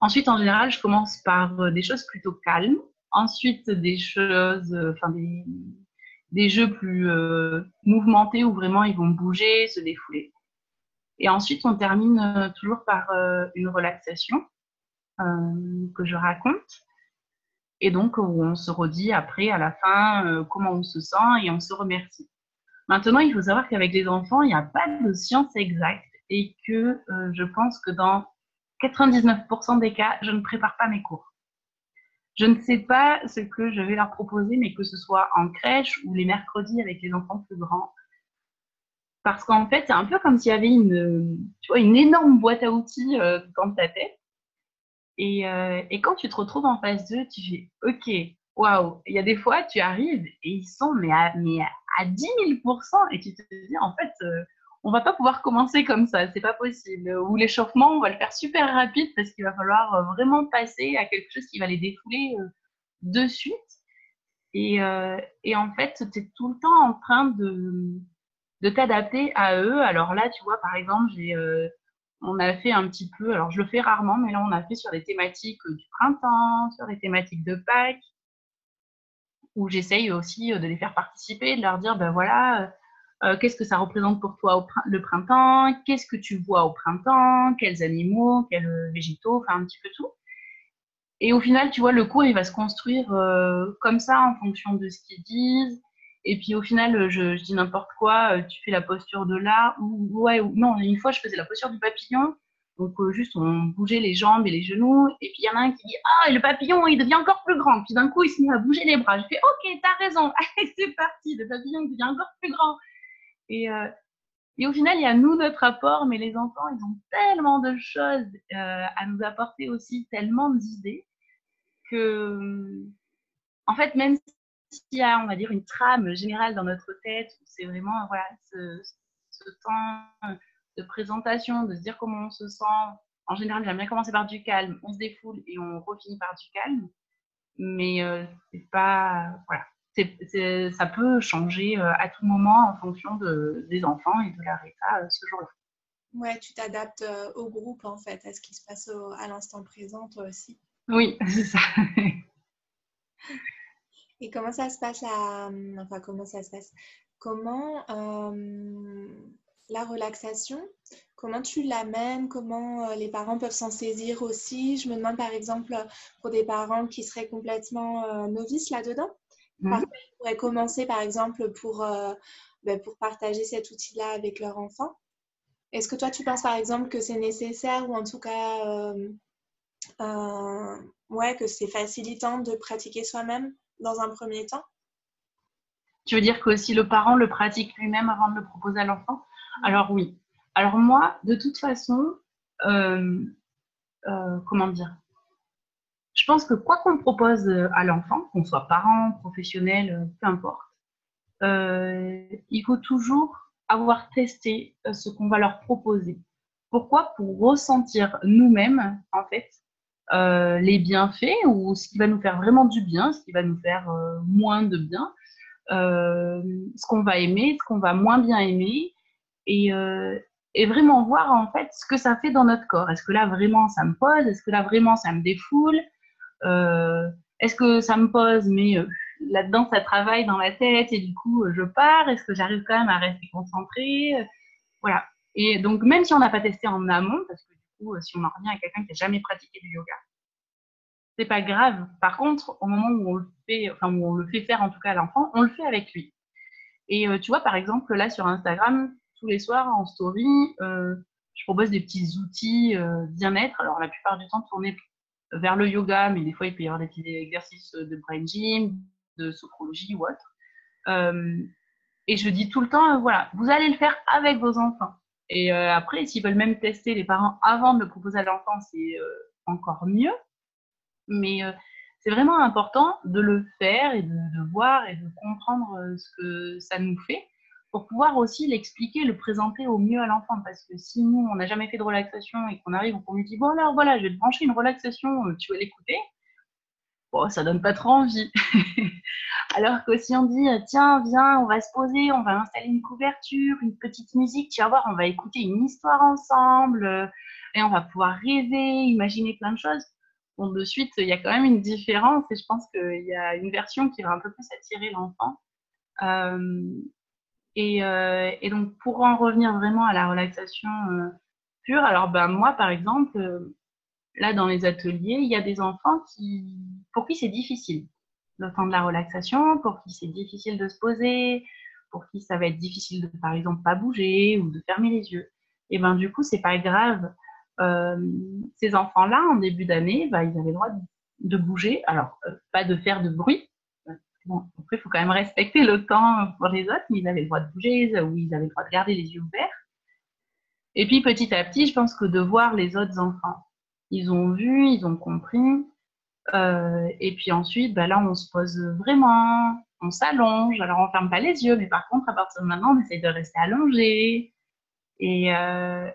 Ensuite, en général, je commence par euh, des choses plutôt calmes. Ensuite, des choses, euh, enfin des, des jeux plus euh, mouvementés où vraiment ils vont bouger, se défouler. Et ensuite, on termine toujours par une relaxation que je raconte. Et donc, on se redit après, à la fin, comment on se sent et on se remercie. Maintenant, il faut savoir qu'avec les enfants, il n'y a pas de science exacte et que je pense que dans 99% des cas, je ne prépare pas mes cours. Je ne sais pas ce que je vais leur proposer, mais que ce soit en crèche ou les mercredis avec les enfants plus grands. Parce qu'en fait, c'est un peu comme s'il y avait une, tu vois, une énorme boîte à outils euh, dans ta tête. Et, euh, quand tu te retrouves en phase 2, tu fais OK, waouh. Il y a des fois, tu arrives et ils sont mais à, mais à 10 000% et tu te dis en fait, euh, on va pas pouvoir commencer comme ça, c'est pas possible. Ou l'échauffement, on va le faire super rapide parce qu'il va falloir euh, vraiment passer à quelque chose qui va les défouler euh, de suite. Et, euh, et en fait, tu es tout le temps en train de, de t'adapter à eux. Alors là, tu vois, par exemple, j'ai, on a fait un petit peu, alors je le fais rarement, mais là, on a fait sur des thématiques du printemps, sur des thématiques de Pâques, où j'essaye aussi de les faire participer, de leur dire, ben voilà, euh, qu'est-ce que ça représente pour toi le printemps, qu'est-ce que tu vois au printemps, quels animaux, quels euh, végétaux, enfin un petit peu tout. Et au final, tu vois, le cours, il va se construire euh, comme ça en fonction de ce qu'ils disent. Et puis au final, je, dis n'importe quoi, tu fais la posture de là, ou ouais, ou non, une fois, je faisais la posture du papillon. Donc juste, on bougeait les jambes et les genoux. Et puis il y en a un qui dit Ah, le papillon, il devient encore plus grand. Puis d'un coup, il se met à bouger les bras. Je fais Ok, t'as raison. [LAUGHS] C'est parti. Le papillon devient encore plus grand. Et, euh, et au final, il y a nous, notre apport, mais les enfants, ils ont tellement de choses euh, à nous apporter aussi, tellement d'idées, que, en fait, même s'il y a, on va dire, une trame générale dans notre tête, c'est vraiment voilà, ce, ce, temps de présentation, de se dire comment on se sent. En général, j'aime bien commencer par du calme, on se défoule et on refinit par du calme. Mais euh, c'est pas. Voilà ça peut changer euh, à tout moment en fonction de, des enfants et de leur état euh, ce jour-là. Ouais, tu t'adaptes euh, au groupe en fait, à ce qui se passe à l'instant présent toi aussi. Oui, [LAUGHS] c'est ça. et comment ça se passe à... Enfin, comment ça se passe? Comment la relaxation, comment tu l'amènes? Comment les parents peuvent s'en saisir aussi? Je me demande par exemple pour des parents qui seraient complètement novices là-dedans, Mmh. on pourrait commencer, par exemple, pour, euh, ben, pour partager cet outil-là avec leur enfant. Est-ce que toi, tu penses, par exemple, que c'est nécessaire ou en tout cas, euh, euh, ouais, que c'est facilitant de pratiquer soi-même dans un premier temps? Tu veux dire que si le parent le pratique lui-même avant de le proposer à l'enfant? Mmh. Alors oui. Alors moi, de toute façon, comment dire? Je pense que quoi qu'on propose euh, à l'enfant, qu'on soit parent, professionnel, euh, peu importe, euh, il faut toujours avoir testé ce qu'on va leur proposer. Pourquoi? Pour ressentir nous-mêmes, en fait, les bienfaits ou ce qui va nous faire vraiment du bien, ce qui va nous faire moins de bien, ce qu'on va aimer, ce qu'on va moins bien aimer, et, et, vraiment voir en fait ce que ça fait dans notre corps. Est-ce que là vraiment ça me pose? Est-ce que là vraiment ça me défoule? Est-ce que ça me pose mais là-dedans ça travaille dans la tête et du coup je pars Est-ce que j'arrive quand même à rester concentrée? Voilà. Et donc même si on n'a pas testé en amont, parce que euh, si on en revient à quelqu'un qui n'a jamais pratiqué du yoga, c'est pas grave. Par contre, au moment où on le fait, enfin où on le fait faire en tout cas à l'enfant, on le fait avec lui. Et euh, tu vois, par exemple, là sur Instagram, tous les soirs en story, euh, je propose des petits outils bien-être. Alors la plupart du temps tournés vers le yoga, mais des fois il peut y avoir des exercices de brain gym, de sophrologie ou autre. et je dis tout le temps, voilà, vous allez le faire avec vos enfants. Et euh, après, s'ils veulent même tester les parents avant de le proposer à l'enfant, c'est euh, encore mieux. Mais euh, c'est vraiment important de le faire et de, voir et de comprendre ce que ça nous fait pour pouvoir aussi l'expliquer, le présenter au mieux à l'enfant. Parce que si nous, on n'a jamais fait de relaxation et qu'on arrive qu'on lui dit, bon alors voilà, je vais te brancher une relaxation, tu vas l'écouter, bon, ça donne pas trop envie. [LAUGHS] Alors que si on dit, tiens, viens, on va se poser, on va installer une couverture, une petite musique, tu vas voir, on va écouter une histoire ensemble, euh, et on va pouvoir rêver, imaginer plein de choses. Bon, de suite, il y a quand même une différence, et je pense qu'il y a une version qui va un peu plus attirer l'enfant. Euh, et, euh, et, donc, pour en revenir vraiment à la relaxation pure, alors ben, moi, par exemple, là, dans les ateliers, il y a des enfants qui, pour qui c'est difficile le de la relaxation, pour qui c'est difficile de se poser, pour qui ça va être difficile de, par exemple, pas bouger ou de fermer les yeux. Et ben du coup, c'est pas grave. Euh, ces enfants-là, en début d'année, bah, ils avaient le droit de, bouger. Alors, euh, pas de faire de bruit. Bon, après, il faut quand même respecter le temps pour les autres, mais ils avaient le droit de bouger ou ils avaient le droit de garder les yeux ouverts. Et puis, petit à petit, je pense que de voir les autres enfants, ils ont vu, ils ont compris, euh, et puis ensuite, bah là, on se pose vraiment, on s'allonge. Alors, on ferme pas les yeux, mais par contre, à partir de maintenant, on essaye de rester allongé. Et, euh,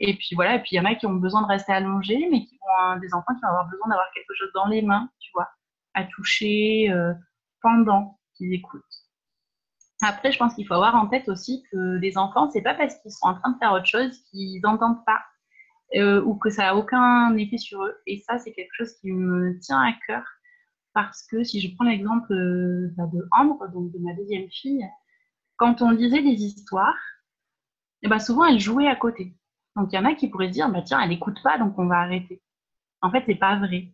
et puis voilà, et puis il y en a qui ont besoin de rester allongés, mais qui vont, des enfants qui vont avoir besoin d'avoir quelque chose dans les mains, tu vois, à toucher euh, pendant qu'ils écoutent. Après, je pense qu'il faut avoir en tête aussi que les enfants, c'est pas parce qu'ils sont en train de faire autre chose qu'ils n'entendent pas. Euh, ou que ça n'a aucun effet sur eux. Et ça, c'est quelque chose qui me tient à cœur parce que si je prends l'exemple euh, bah, de Ambre, donc de ma deuxième fille, quand on lisait des histoires, et eh ben souvent elle jouait à côté. Donc il y en a qui pourraient dire, bah, tiens, elle n'écoute pas, donc on va arrêter. En fait, c'est pas vrai.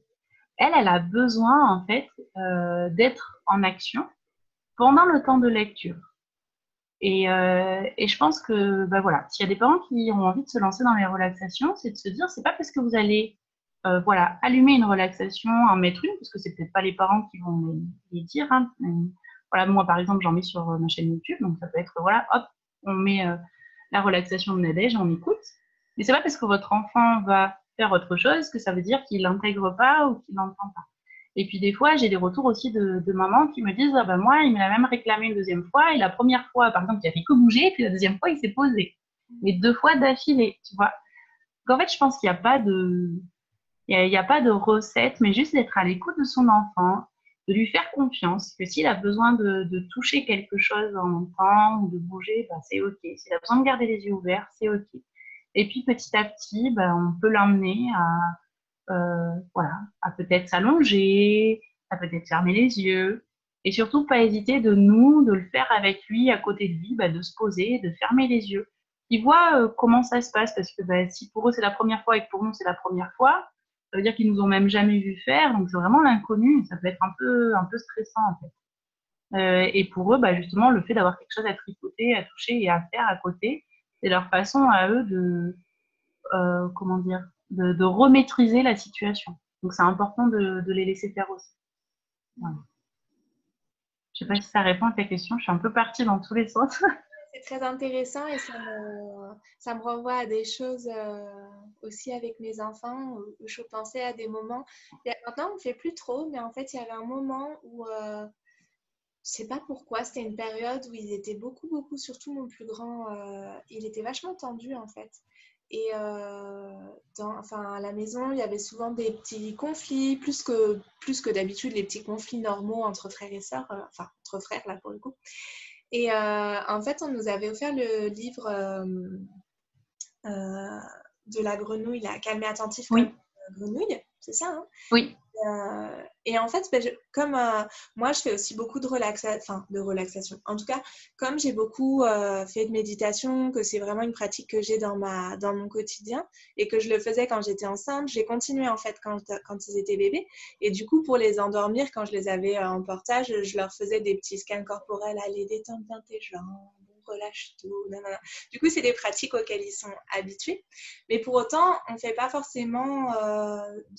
Elle, elle a besoin en fait euh, d'être en action pendant le temps de lecture. Euh, et, je pense que, bah voilà, s'il y a des parents qui ont envie de se lancer dans les relaxations, c'est de se dire, c'est pas parce que vous allez, euh, voilà, allumer une relaxation, en mettre une, parce que c'est peut-être pas les parents qui vont les, dire. Hein. voilà, moi par exemple, j'en mets sur ma chaîne YouTube, donc ça peut être, voilà, hop, on met euh, la relaxation de Nadège, on écoute. Mais c'est pas parce que votre enfant va faire autre chose que ça veut dire qu'il l'intègre pas ou qu'il n'entend pas. Et puis des fois, j'ai des retours aussi de, de mamans qui me disent ah ben moi, il me l'a même réclamé une deuxième fois. Et la première fois, par exemple, il a fait que bouger, puis la deuxième fois, il s'est posé. Mais deux fois d'affilée, tu vois. Donc en fait, je pense qu'il n'y a pas de, il n'y a, pas de recette, mais juste d'être à l'écoute de son enfant, de lui faire confiance, que s'il a besoin de, toucher quelque chose en temps ou de bouger, ben, c'est ok. S'il a besoin de garder les yeux ouverts, c'est ok. Et puis petit à petit, ben, on peut l'emmener à voilà, à peut-être s'allonger, à peut-être fermer les yeux. Et surtout, pas hésiter de nous, de le faire avec lui, à côté de lui, bah, de se poser, de fermer les yeux. Ils voient euh, comment ça se passe, parce que bah, si pour eux c'est la première fois et que pour nous c'est la première fois, ça veut dire qu'ils nous ont même jamais vu faire, donc c'est vraiment l'inconnu, ça peut être un peu, un peu stressant en fait. Euh, et pour eux, bah, justement, le fait d'avoir quelque chose à tricoter, à toucher et à faire à côté, c'est leur façon à eux de, euh, comment dire, de, de remaîtriser la situation. Donc c'est important de, les laisser faire aussi. Je ne sais pas si ça répond à ta question, je suis un peu partie dans tous les sens. [LAUGHS] C'est très intéressant et ça me, ça me renvoie à des choses euh, aussi avec mes enfants où, je pensais à des moments. Maintenant, on ne fait plus trop, mais en fait, il y avait un moment où, euh, je ne sais pas pourquoi, c'était une période où ils étaient beaucoup, beaucoup, surtout mon plus grand, euh, il était vachement tendu en fait. Et dans, enfin, à la maison, il y avait souvent des petits conflits, plus que, plus que d'habitude, les petits conflits normaux entre frères et sœurs, enfin, entre frères, là, pour le coup. Et en fait, on nous avait offert le livre de la grenouille, la calme attentif oui. grenouille, c'est ça hein? Oui. Euh, et en fait, ben, comme euh, moi, je fais aussi beaucoup de relaxation, enfin de relaxation. En tout cas, comme j'ai beaucoup euh, fait de méditation, que c'est vraiment une pratique que j'ai dans dans mon quotidien et que je le faisais quand j'étais enceinte, j'ai continué en fait quand quand ils étaient bébés. Et du coup, pour les endormir, quand je les avais en portage, je leur faisais des petits scans corporels, allez détendre bien tes jambes relâche tout. Du coup, c'est des pratiques auxquelles ils sont habitués. Mais pour autant, on ne fait pas forcément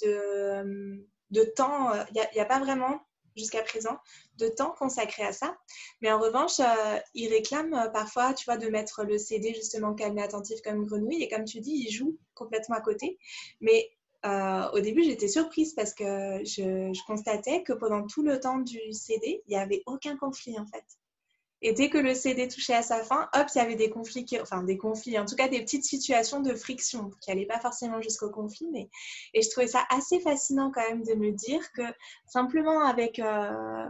de de temps, il euh, n'y a, pas vraiment jusqu'à présent de temps consacré à ça. Mais en revanche, euh, ils réclament euh, parfois, tu vois, de mettre le CD justement calme et attentif comme grenouille. Et comme tu dis, ils jouent complètement à côté. Mais au début, j'étais surprise parce que je, je, constatais que pendant tout le temps du CD, il n'y avait aucun conflit en fait. Et dès que le CD touchait à sa fin, hop, il y avait des conflits, enfin des conflits, en tout cas des petites situations de friction qui n'allaient pas forcément jusqu'au conflit. Mais... Et je trouvais ça assez fascinant quand même de me dire que simplement avec, euh,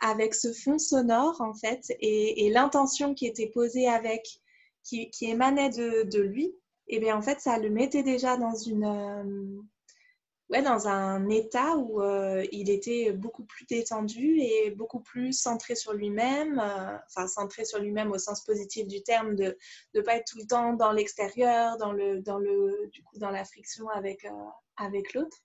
avec ce fond sonore, en fait, et, l'intention qui était posée avec, qui, émanait de, de lui, et eh bien en fait, ça le mettait déjà dans une... Euh, ouais, dans un état où euh, il était beaucoup plus détendu et beaucoup plus centré sur lui-même, euh, enfin centré sur lui-même au sens positif du terme, de ne pas être tout le temps dans l'extérieur, dans, le, dans, le, du coup, dans la friction avec, euh, avec l'autre.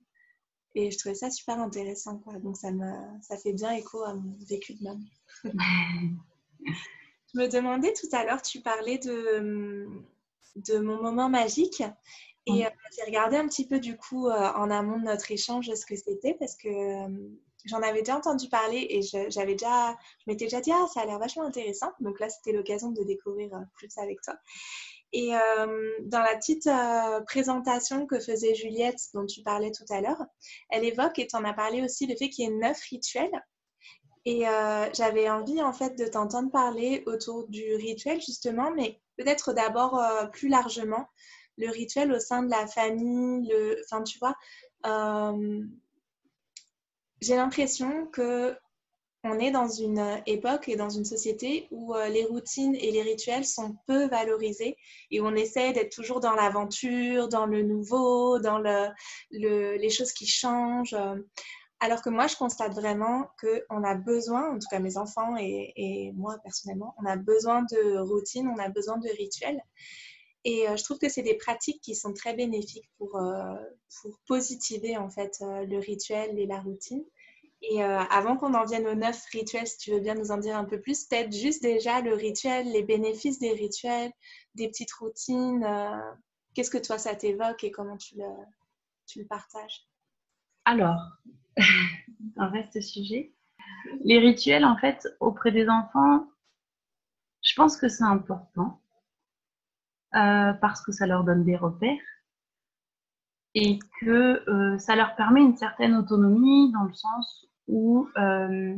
Et je trouvais ça super intéressant. Quoi. Donc ça, me, ça fait bien écho à mon vécu de maman. [LAUGHS] je me demandais tout à l'heure, tu parlais de, de mon moment magique. Et euh, j'ai regardé un petit peu du coup euh, en amont de notre échange ce que c'était parce que euh, j'en avais déjà entendu parler et j'avais déjà, je m'étais déjà dit ah ça a l'air vachement intéressant. Donc là c'était l'occasion de découvrir plus avec toi. Et dans la petite présentation que faisait Juliette dont tu parlais tout à l'heure, elle évoque et tu en as parlé aussi le fait qu'il y ait neuf rituels. Et j'avais envie en fait de t'entendre parler autour du rituel justement, mais peut-être d'abord plus largement le rituel au sein de la famille, le, enfin tu vois, euh, j'ai l'impression que on est dans une époque et dans une société où euh, les routines et les rituels sont peu valorisés et où on essaie d'être toujours dans l'aventure, dans le nouveau, dans le, les choses qui changent. Alors que moi, je constate vraiment qu'on a besoin, en tout cas mes enfants et, moi personnellement, on a besoin de routines, on a besoin de rituels. Et euh, je trouve que c'est des pratiques qui sont très bénéfiques pour, euh, pour positiver en fait euh, le rituel et la routine. Et avant qu'on en vienne aux neuf rituels, si tu veux bien nous en dire un peu plus, peut-être juste déjà le rituel, les bénéfices des rituels, des petites routines. Qu'est-ce que toi ça t'évoque et comment tu le, tu le partages? Alors, [LAUGHS] un vaste sujet. Les rituels, en fait, auprès des enfants, je pense que c'est important euh, parce que ça leur donne des repères et que euh, ça leur permet une certaine autonomie dans le sens où euh,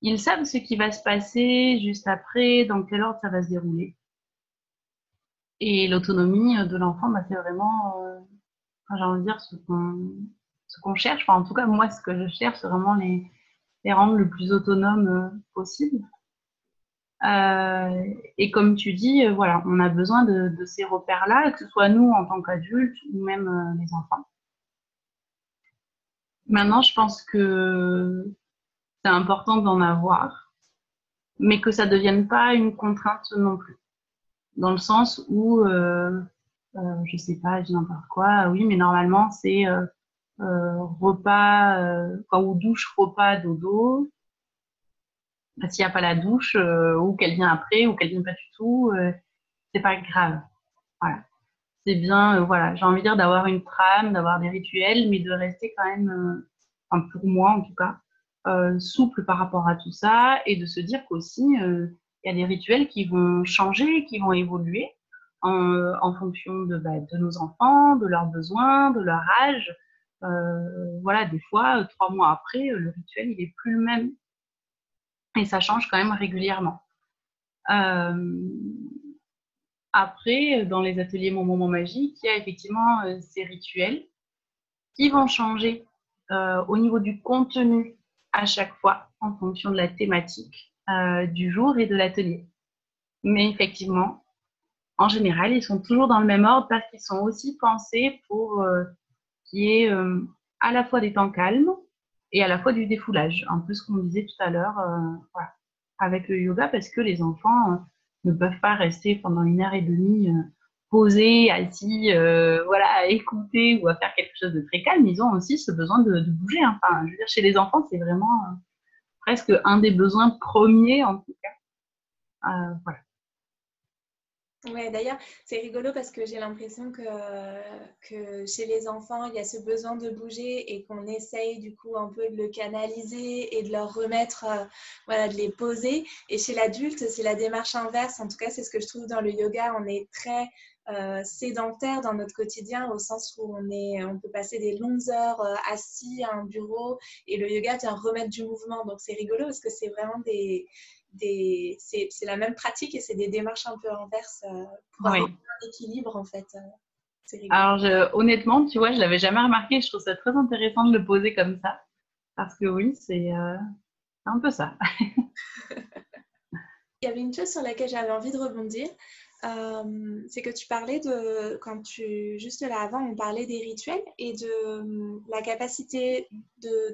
ils savent ce qui va se passer juste après, dans quel ordre ça va se dérouler. Et l'autonomie de l'enfant, bah, c'est vraiment, j'ai envie de dire, ce qu'on cherche. En tout cas, moi, ce que je cherche, c'est vraiment les, les rendre le plus autonomes possible. Euh, et comme tu dis, euh, voilà, on a besoin de, ces repères-là, que ce soit nous en tant qu'adultes ou même euh, les enfants. Maintenant, je pense que c'est important d'en avoir, mais que ça ne devienne pas une contrainte non plus. Dans le sens où, euh, je sais pas, je n'importe quoi, oui, mais normalement, c'est repas, ou douche, repas, dodo, s'il n'y a pas la douche, euh, ou qu'elle vient après, ou qu'elle vient pas du tout, euh, c'est pas grave. Voilà. C'est bien, euh, voilà, j'ai envie de dire d'avoir une trame, d'avoir des rituels, mais de rester quand même, enfin pour moi en tout cas, souple par rapport à tout ça, et de se dire qu'aussi, il y a des rituels qui vont changer, qui vont évoluer en, fonction de, bah, de nos enfants, de leurs besoins, de leur âge. voilà, des fois, trois mois après, le rituel, il est plus le même et ça change quand même régulièrement. Euh, après, dans les ateliers Mon Moment Magique, il y a effectivement ces rituels qui vont changer au niveau du contenu à chaque fois en fonction de la thématique du jour et de l'atelier. Mais effectivement, en général, ils sont toujours dans le même ordre parce qu'ils sont aussi pensés pour qu'il y ait à la fois des temps calmes et à la fois du défoulage. Un peu ce qu'on disait tout à l'heure avec le yoga parce que les enfants ne peuvent pas rester pendant une heure et demie euh, posés, assis, euh, voilà, à écouter ou à faire quelque chose de très calme. Ils ont aussi ce besoin de, bouger. Hein. Enfin, je veux dire, chez les enfants, c'est vraiment euh, presque un des besoins premiers en tout cas. voilà. Ouais, d'ailleurs, c'est rigolo parce que j'ai l'impression que, chez les enfants, il y a ce besoin de bouger et qu'on essaye du coup un peu de le canaliser et de leur remettre, euh, voilà, de les poser. Et chez l'adulte, c'est la démarche inverse. En tout cas, c'est ce que je trouve dans le yoga. On est très euh, sédentaire dans notre quotidien au sens où on, est, on peut passer des longues heures euh, assis à un bureau et le yoga vient remettre du mouvement. Donc c'est rigolo parce que c'est vraiment des, c'est la même pratique et c'est des démarches un peu inverses euh, pour avoir un équilibre en fait. Euh, Alors honnêtement, tu vois, je l'avais jamais remarqué. Je trouve ça très intéressant de le poser comme ça parce que oui, c'est euh, un peu ça. [LAUGHS] Il y avait une chose sur laquelle j'avais envie de rebondir. c'est que tu parlais de, quand tu, juste là avant, on parlait des rituels et de la capacité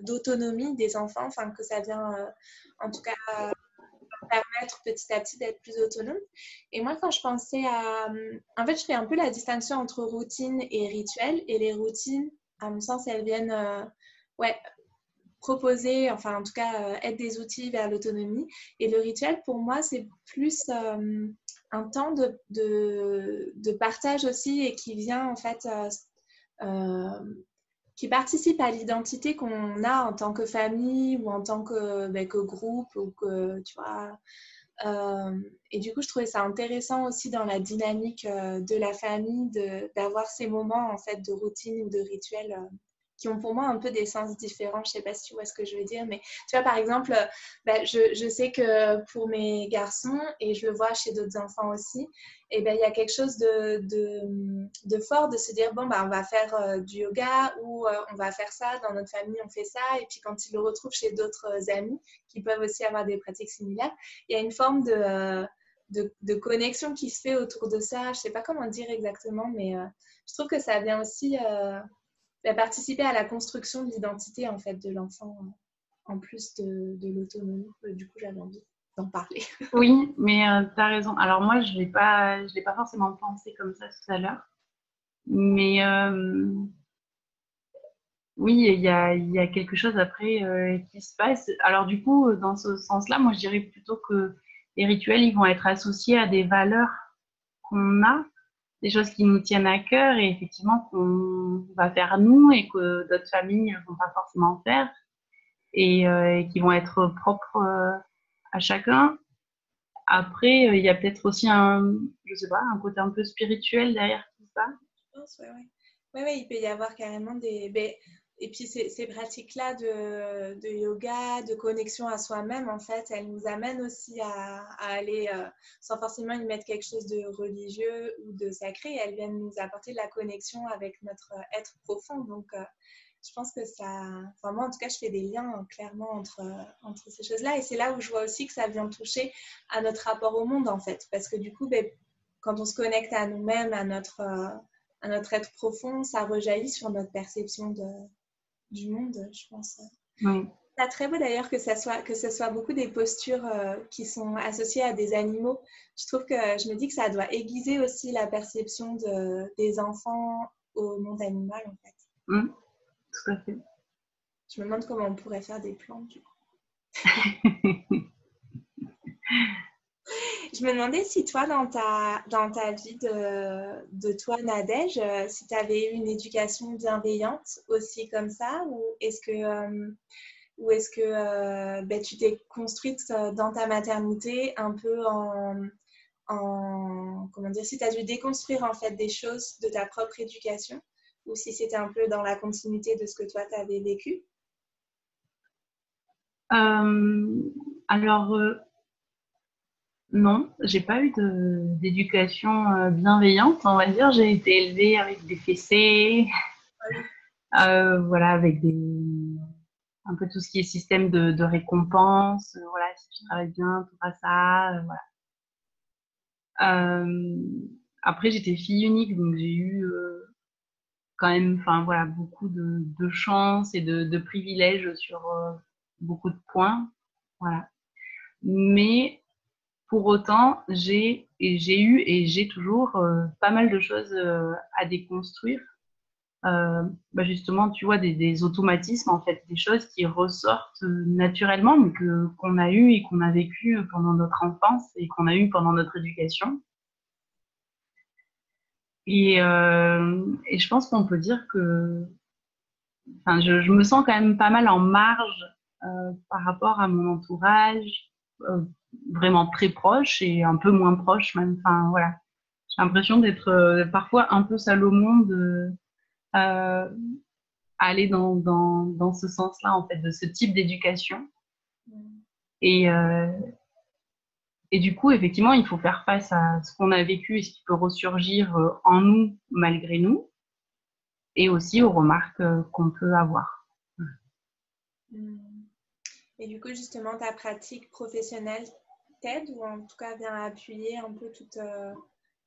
d'autonomie des enfants, enfin que ça vient, en tout cas, permettre petit à petit d'être plus autonome. Et moi, quand je pensais à... En fait, je fais un peu la distinction entre routine et rituel. Et les routines, à mon sens, elles viennent euh, ouais, proposer, enfin en tout cas, euh, être des outils vers l'autonomie. Et le rituel, pour moi, c'est plus euh, un temps de, de, de, partage aussi et qui vient en fait qui participe à l'identité qu'on a en tant que famille ou en tant que, ben, groupe ou que tu vois. Euh, et du coup, je trouvais ça intéressant aussi dans la dynamique euh, de la famille d'avoir ces moments en fait de routine ou de rituel euh, qui ont pour moi un peu des sens différents. Je sais pas si tu vois ce que je veux dire, mais tu vois, par exemple, bah, je, je, sais que pour mes garçons, et je le vois chez d'autres enfants aussi, et ben, il y a quelque chose de, de, de, fort de se dire, bon, bah, on va faire euh, du yoga ou euh, on va faire ça, dans notre famille, on fait ça. Et puis quand ils le retrouvent chez d'autres euh, amis qui peuvent aussi avoir des pratiques similaires, il y a une forme de... De, de, connexion qui se fait autour de ça. Je sais pas comment dire exactement, mais je trouve que ça vient aussi participer à la construction de l'identité en fait de l'enfant en plus de, l'autonomie. Euh, du coup, j'avais envie d'en parler. [LAUGHS] oui, mais euh, tu as raison. Alors moi, je ne l'ai pas, pas forcément pensé comme ça tout à l'heure. Mais euh, oui, il y a, quelque chose après qui se passe. Alors du coup, dans ce sens-là, moi, je dirais plutôt que les rituels, ils vont être associés à des valeurs qu'on a des choses qui nous tiennent à cœur et effectivement qu'on va faire nous et que d'autres familles ne vont pas forcément faire et, euh, qui vont être propres euh, à chacun. Après, euh, il y a peut-être aussi un, je sais pas, un côté un peu spirituel derrière tout ça. Je pense, ouais, ouais. ouais, il peut y avoir carrément des. Et puis ces, pratiques-là de, yoga, de connexion à soi-même, en fait, elles nous amènent aussi à, aller, euh, sans forcément y mettre quelque chose de religieux ou de sacré, elles viennent nous apporter de la connexion avec notre être profond. Donc, euh, je pense que ça... Enfin, en tout cas, je fais des liens hein, clairement entre, entre ces choses-là. Et c'est là où je vois aussi que ça vient toucher à notre rapport au monde, en fait. Parce que du coup, ben, quand on se connecte à nous-mêmes, à notre, euh, à notre être profond, ça rejaillit sur notre perception de du monde, je pense. Oui. C'est très beau d'ailleurs que, ça soit, que ce soit beaucoup des postures euh, qui sont associées à des animaux. Je trouve que je me dis que ça doit aiguiser aussi la perception de, des enfants au monde animal en fait. Mmh, tout à fait. Je me demande comment on pourrait faire des plans du coup. [LAUGHS] [LAUGHS] Je me demandais si toi, dans ta, dans ta vie de, de toi, Nadège, euh, si tu avais eu une éducation bienveillante aussi comme ça, ou est-ce que, euh, ou est-ce que euh, ben, tu t'es construite dans ta maternité un peu en, en comment dire, si tu as dû déconstruire en fait des choses de ta propre éducation, ou si c'était un peu dans la continuité de ce que toi, tu avais vécu? Alors, non, j'ai pas eu d'éducation bienveillante, on va dire. J'ai été élevée avec des fessées, ah [LAUGHS] voilà, avec des, un peu tout ce qui est système de, de récompense. voilà, si tu travailles bien, tu auras ça. voilà. après, j'étais fille unique, donc j'ai eu quand même, enfin voilà, beaucoup de, de chance et de, de privilèges sur beaucoup de points. Voilà. Mais pour autant, j'ai eu et j'ai toujours euh, pas mal de choses euh, à déconstruire. Euh, bah justement, tu vois, des, automatismes, en fait, des choses qui ressortent naturellement, mais qu'on a eu et qu'on a vécu pendant notre enfance et qu'on a eu pendant notre éducation. Et, je pense qu'on peut dire que enfin, je, me sens quand même pas mal en marge par rapport à mon entourage, vraiment très proche et un peu moins proche même. Enfin voilà, j'ai l'impression d'être euh, parfois un peu Salomon de euh, aller dans, dans, dans ce sens-là en fait, de ce type d'éducation. Et, euh, et du coup, effectivement, il faut faire face à ce qu'on a vécu et ce qui peut ressurgir en nous malgré nous, et aussi aux remarques qu'on peut avoir. Et du coup, justement, ta pratique professionnelle t'aide ou en tout cas vient appuyer un peu toute euh,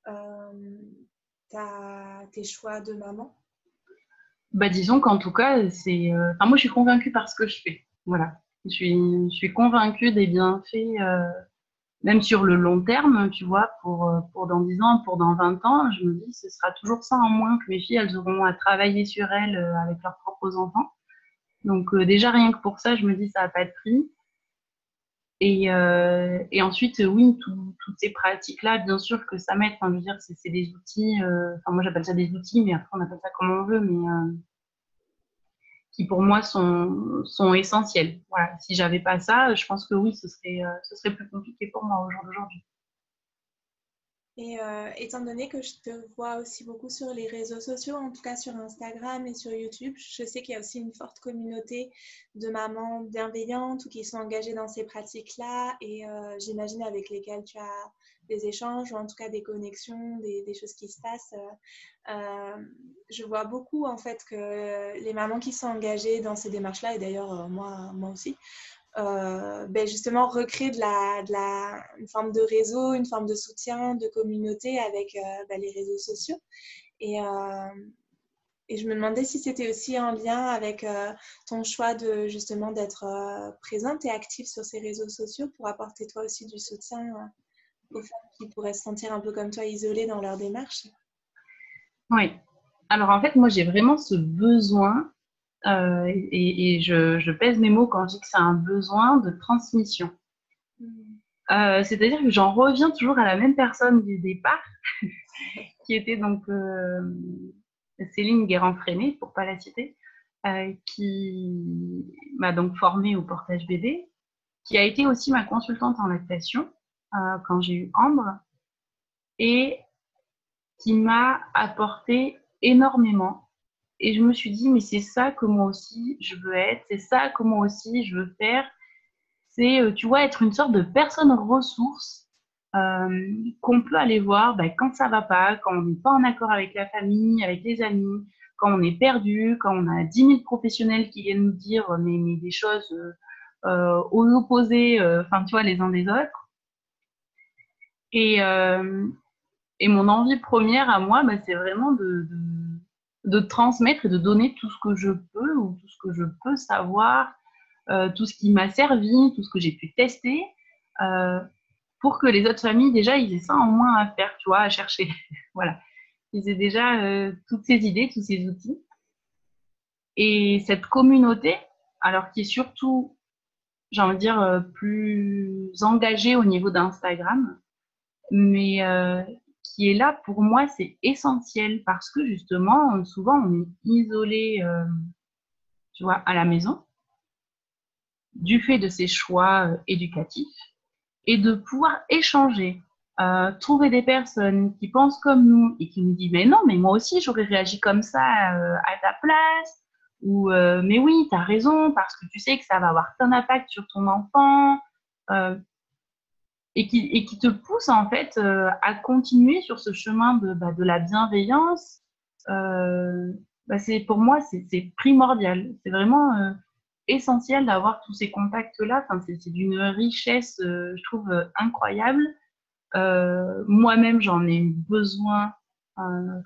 euh, tes choix de maman? Bah, Disons qu'en tout cas, c'est. Euh, moi, je suis convaincue par ce que je fais. Voilà. Je suis, je suis convaincue des bienfaits, même sur le long terme, tu vois, pour, pour dans 10 ans, pour dans 20 ans. Je me dis, ce sera toujours ça en moins que mes filles, elles auront à travailler sur elles avec leurs propres enfants. Donc, déjà, rien que pour ça, je me dis, ça n'a pas de prix. Et, euh, et, ensuite, oui, toutes ces pratiques-là, bien sûr que ça m'aide. Je veux dire, c'est des outils. Euh, enfin, moi, j'appelle ça des outils, mais après, on appelle ça comme on veut, mais euh, qui pour moi sont, sont essentiels. Voilà. Si j'avais pas ça, je pense que oui, ce serait, ce serait plus compliqué pour moi au jour d'aujourd'hui. Et euh, étant donné que je te vois aussi beaucoup sur les réseaux sociaux, en tout cas sur Instagram et sur YouTube, je sais qu'il y a aussi une forte communauté de mamans bienveillantes ou qui sont engagées dans ces pratiques-là et euh, j'imagine avec lesquelles tu as des échanges ou en tout cas des connexions, des, choses qui se passent. Euh, je vois beaucoup en fait que les mamans qui sont engagées dans ces démarches-là, et d'ailleurs moi, moi aussi, euh, ben justement recréer de la, une forme de réseau, une forme de soutien, de communauté avec euh, ben les réseaux sociaux. Et, euh, et, je me demandais si c'était aussi en lien avec ton choix de justement d'être présente et active sur ces réseaux sociaux pour apporter toi aussi du soutien aux femmes qui pourraient se sentir un peu comme toi isolées dans leur démarche. Oui. Alors en fait, moi j'ai vraiment ce besoin euh, et, je, pèse mes mots quand je dis que c'est un besoin de transmission. Hmm. Euh, c'est-à-dire que j'en reviens toujours à la même personne du départ, [LAUGHS] qui était donc euh, Céline Guérand-Freinet, pour pas la citer, qui m'a donc formée au portage bébé, qui a été aussi ma consultante en lactation quand j'ai eu Ambre, et qui m'a apporté énormément et je me suis dit, mais c'est ça que moi aussi je veux être, c'est ça que moi aussi je veux faire. C'est, euh, tu vois, être une sorte de personne ressource euh, qu'on peut aller voir ben, quand ça va pas, quand on n'est pas en accord avec la famille, avec les amis, quand on est perdu, quand on a 10 000 professionnels qui viennent nous dire mais, mais des choses euh, aux opposés, enfin, tu vois, les uns des autres. Et, et mon envie première à moi, ben, c'est vraiment de transmettre et de donner tout ce que je peux ou tout ce que je peux savoir, euh, tout ce qui m'a servi, tout ce que j'ai pu tester, euh, pour que les autres familles, déjà, ils aient ça en moins à faire, tu vois, à chercher. [LAUGHS] voilà. Ils aient déjà euh, toutes ces idées, tous ces outils. Et cette communauté, alors qui est surtout, j'ai envie de dire, plus engagée au niveau d'Instagram, mais qui est là, pour moi, c'est essentiel parce que justement, souvent, on est isolé, euh, tu vois, à la maison, du fait de ses choix euh, éducatifs, et de pouvoir échanger, euh, trouver des personnes qui pensent comme nous et qui nous disent, mais non, mais moi aussi, j'aurais réagi comme ça à ta place, ou mais oui, tu as raison, parce que tu sais que ça va avoir un impact sur ton enfant et qui, et qui te pousse en fait à continuer sur ce chemin de, bah, de la bienveillance. Bah, c'est pour moi c'est primordial. C'est vraiment essentiel d'avoir tous ces contacts-là. Enfin, c'est d'une richesse, je trouve, incroyable. Moi-même, j'en ai besoin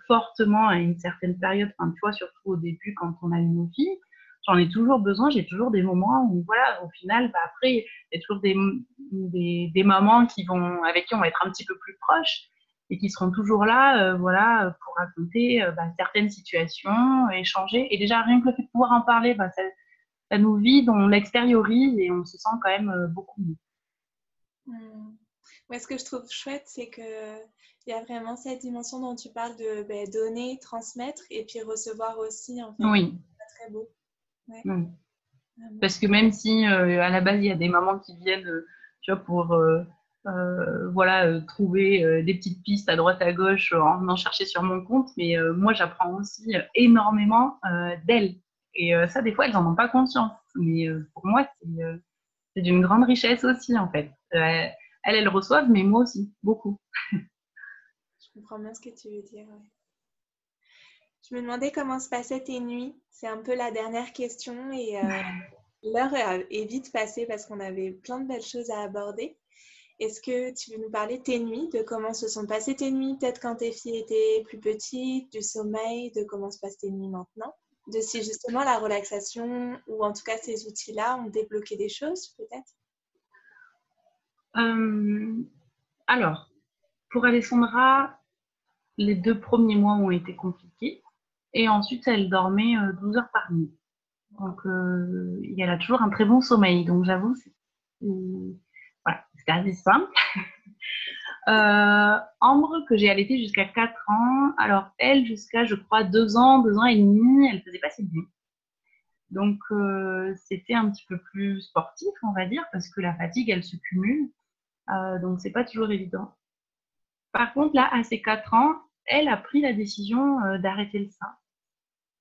fortement à une certaine période. Enfin, tu vois, surtout au début, quand on a eu nos j'en ai toujours besoin, j'ai toujours des moments où, voilà, au final, bah, après, il y a toujours des, des, des, moments qui vont, avec qui on va être un petit peu plus proches et qui seront toujours là, euh, voilà, pour raconter euh, bah, certaines situations, échanger. Et déjà, rien que le fait de pouvoir en parler, bah, ça, ça nous vide, on l'extériorise et on se sent quand même euh, beaucoup mieux. Mmh. ce que je trouve chouette, c'est que il y a vraiment cette dimension dont tu parles de ben, donner, transmettre et puis recevoir aussi. En fait. Oui. Très beau. Parce que même si euh, à la base il y a des mamans qui viennent, euh, tu vois, pour euh, voilà trouver des petites pistes à droite à gauche en venant chercher sur mon compte, mais moi j'apprends aussi énormément d'elles. Et ça, des fois, elles n'en ont pas conscience. Mais pour moi, c'est d'une grande richesse aussi, en fait. elles, elles reçoivent, mais moi aussi, beaucoup. Je comprends bien ce que tu veux dire. Je me demandais comment se passaient tes nuits. C'est un peu la dernière question et euh, l'heure est vite passée parce qu'on avait plein de belles choses à aborder. Est-ce que tu veux nous parler de tes nuits, de comment se sont passées tes nuits, peut-être quand tes filles étaient plus petites, du sommeil, de comment se passent tes nuits maintenant? De si justement la relaxation ou en tout cas ces outils-là ont débloqué des choses, peut-être? Euh, Alors, pour Alessandra, les deux premiers mois ont été compliqués. Et ensuite, elle dormait 12 euh, heures par nuit. Donc, euh, elle a toujours un très bon sommeil. Donc, j'avoue, c'est assez simple. [LAUGHS] euh, Ambre, que j'ai allaité jusqu'à 4 ans. Alors, elle, jusqu'à, je crois, 2 ans, 2 ans et demi, elle faisait pas ses nuits. Donc, euh, c'était un petit peu plus sportif, on va dire, parce que la fatigue, elle se cumule. Donc, c'est pas toujours évident. Par contre, là, à ses 4 ans, elle a pris la décision d'arrêter le sein.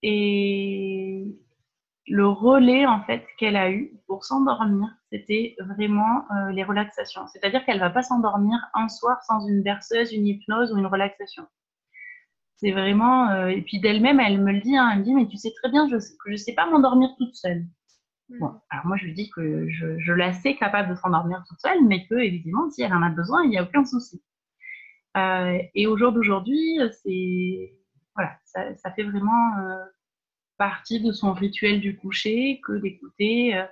Et le relais en fait qu'elle a eu pour s'endormir, c'était vraiment euh, les relaxations. C'est-à-dire qu'elle va pas s'endormir un soir sans une berceuse, une hypnose ou une relaxation. C'est vraiment euh, et puis d'elle-même, elle me le dit, hein, elle me dit mais tu sais très bien je, que je sais pas m'endormir toute seule. Mm. Bon, alors moi je lui dis que je, je la sais capable de s'endormir toute seule, mais que évidemment si elle en a besoin, il n'y a aucun souci. Euh, et au jour d'aujourd'hui, c'est voilà, ça, fait vraiment euh, partie de son rituel du coucher que d'écouter. Euh,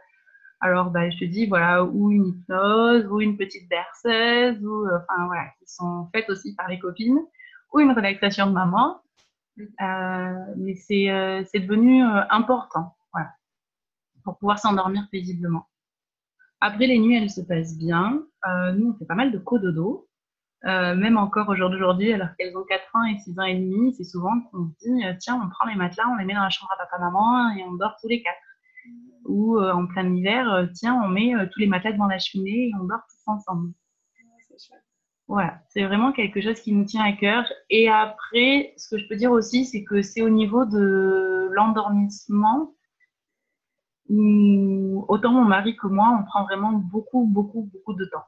alors, bah, je te dis, voilà, ou une hypnose, ou une petite berceuse, ou enfin voilà, qui sont faites aussi par les copines, ou une relaxation de maman. mais c'est devenu important, voilà, pour pouvoir s'endormir paisiblement. Après, les nuits, elles se passent bien. nous, on fait pas mal de cododo. Euh, même encore aujourd'hui, alors qu'elles ont 4 ans et 6 ans et demi, c'est souvent qu'on se dit euh, tiens, on prend les matelas, on les met dans la chambre à papa-maman et on dort tous les quatre. Ou euh, en plein hiver, tiens, on met tous les matelas devant la cheminée et on dort tous ensemble. Voilà, c'est vraiment quelque chose qui nous tient à cœur. Et après, ce que je peux dire aussi, c'est que c'est au niveau de l'endormissement. Autant mon mari que moi, on prend vraiment beaucoup, beaucoup, beaucoup de temps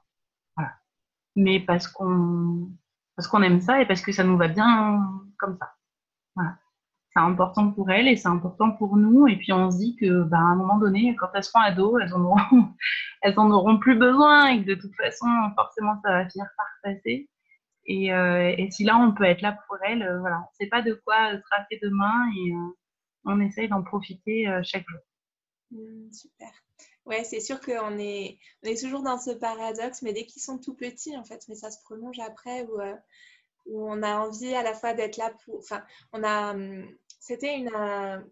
mais parce qu'on parce qu'on aime ça et parce que ça nous va bien comme ça. C'est important pour elle et c'est important pour nous. Et puis on se dit que bah, à un moment donné, quand elles seront ados, elles en auront, [LAUGHS] elles en auront plus besoin et que de toute façon, forcément, ça va finir par passer. Et, euh, et si là, on peut être là pour elles, euh, voilà, on ne sait pas de quoi sera fait demain et euh, on essaye d'en profiter chaque jour. Mmh, super. Ouais, c'est sûr qu'on est, on est toujours dans ce paradoxe, mais dès qu'ils sont tout petits, en fait, mais ça se prolonge après, où, euh, où on a envie à la fois d'être là pour. Enfin, on a. Hum, c'était une,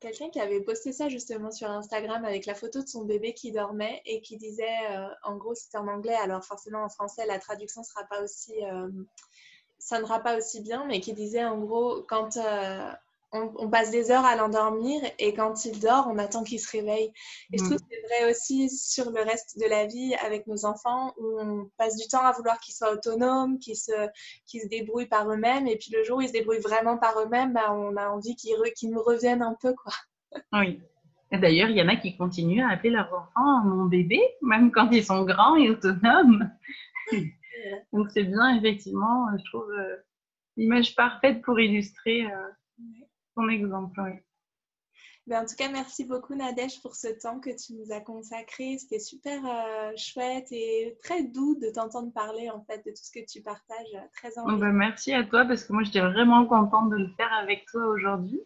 quelqu'un qui avait posté ça justement sur Instagram avec la photo de son bébé qui dormait et qui disait, euh, en gros, c'était en anglais, alors forcément en français, la traduction ne sera pas aussi. Euh, sonnera pas aussi bien, mais qui disait en gros, quand euh, on, passe des heures à l'endormir et quand il dort, on attend qu'il se réveille. Et je mm. trouve que c'est vrai aussi sur le reste de la vie avec nos enfants où on passe du temps à vouloir qu'ils soient autonomes, qu'ils se, se débrouillent par eux-mêmes. Et puis le jour où ils se débrouillent vraiment par eux-mêmes, bah, on a envie qu'ils, nous reviennent un peu. Quoi. Oui. D'ailleurs, il y en a qui continuent à appeler leurs enfants mon bébé, même quand ils sont grands et autonomes. Donc c'est bien, effectivement, je trouve l'image parfaite pour illustrer ton exemple. Ben, en tout cas, merci beaucoup Nadège pour ce temps que tu nous as consacré. C'était super euh, chouette et très doux de t'entendre parler en fait de tout ce que tu partages. Euh, très oh, ben, merci à toi parce que moi j'étais vraiment contente de le faire avec toi aujourd'hui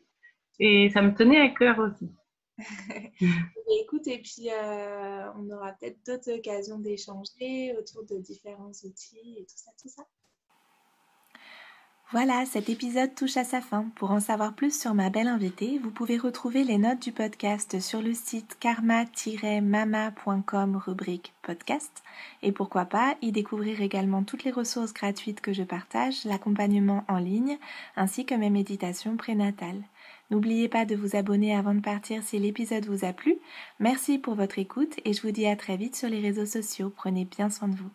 et ça me tenait à cœur aussi. [LAUGHS] Écoute, et puis euh, on aura peut-être d'autres occasions d'échanger autour de différents outils et tout ça, tout ça. Voilà, cet épisode touche à sa fin. Pour en savoir plus sur ma belle invitée, vous pouvez retrouver les notes du podcast sur le site karma-mama.com rubrique podcast. Et pourquoi pas y découvrir également toutes les ressources gratuites que je partage, l'accompagnement en ligne, ainsi que mes méditations prénatales. N'oubliez pas de vous abonner avant de partir si l'épisode vous a plu. Merci pour votre écoute et je vous dis à très vite sur les réseaux sociaux. Prenez bien soin de vous.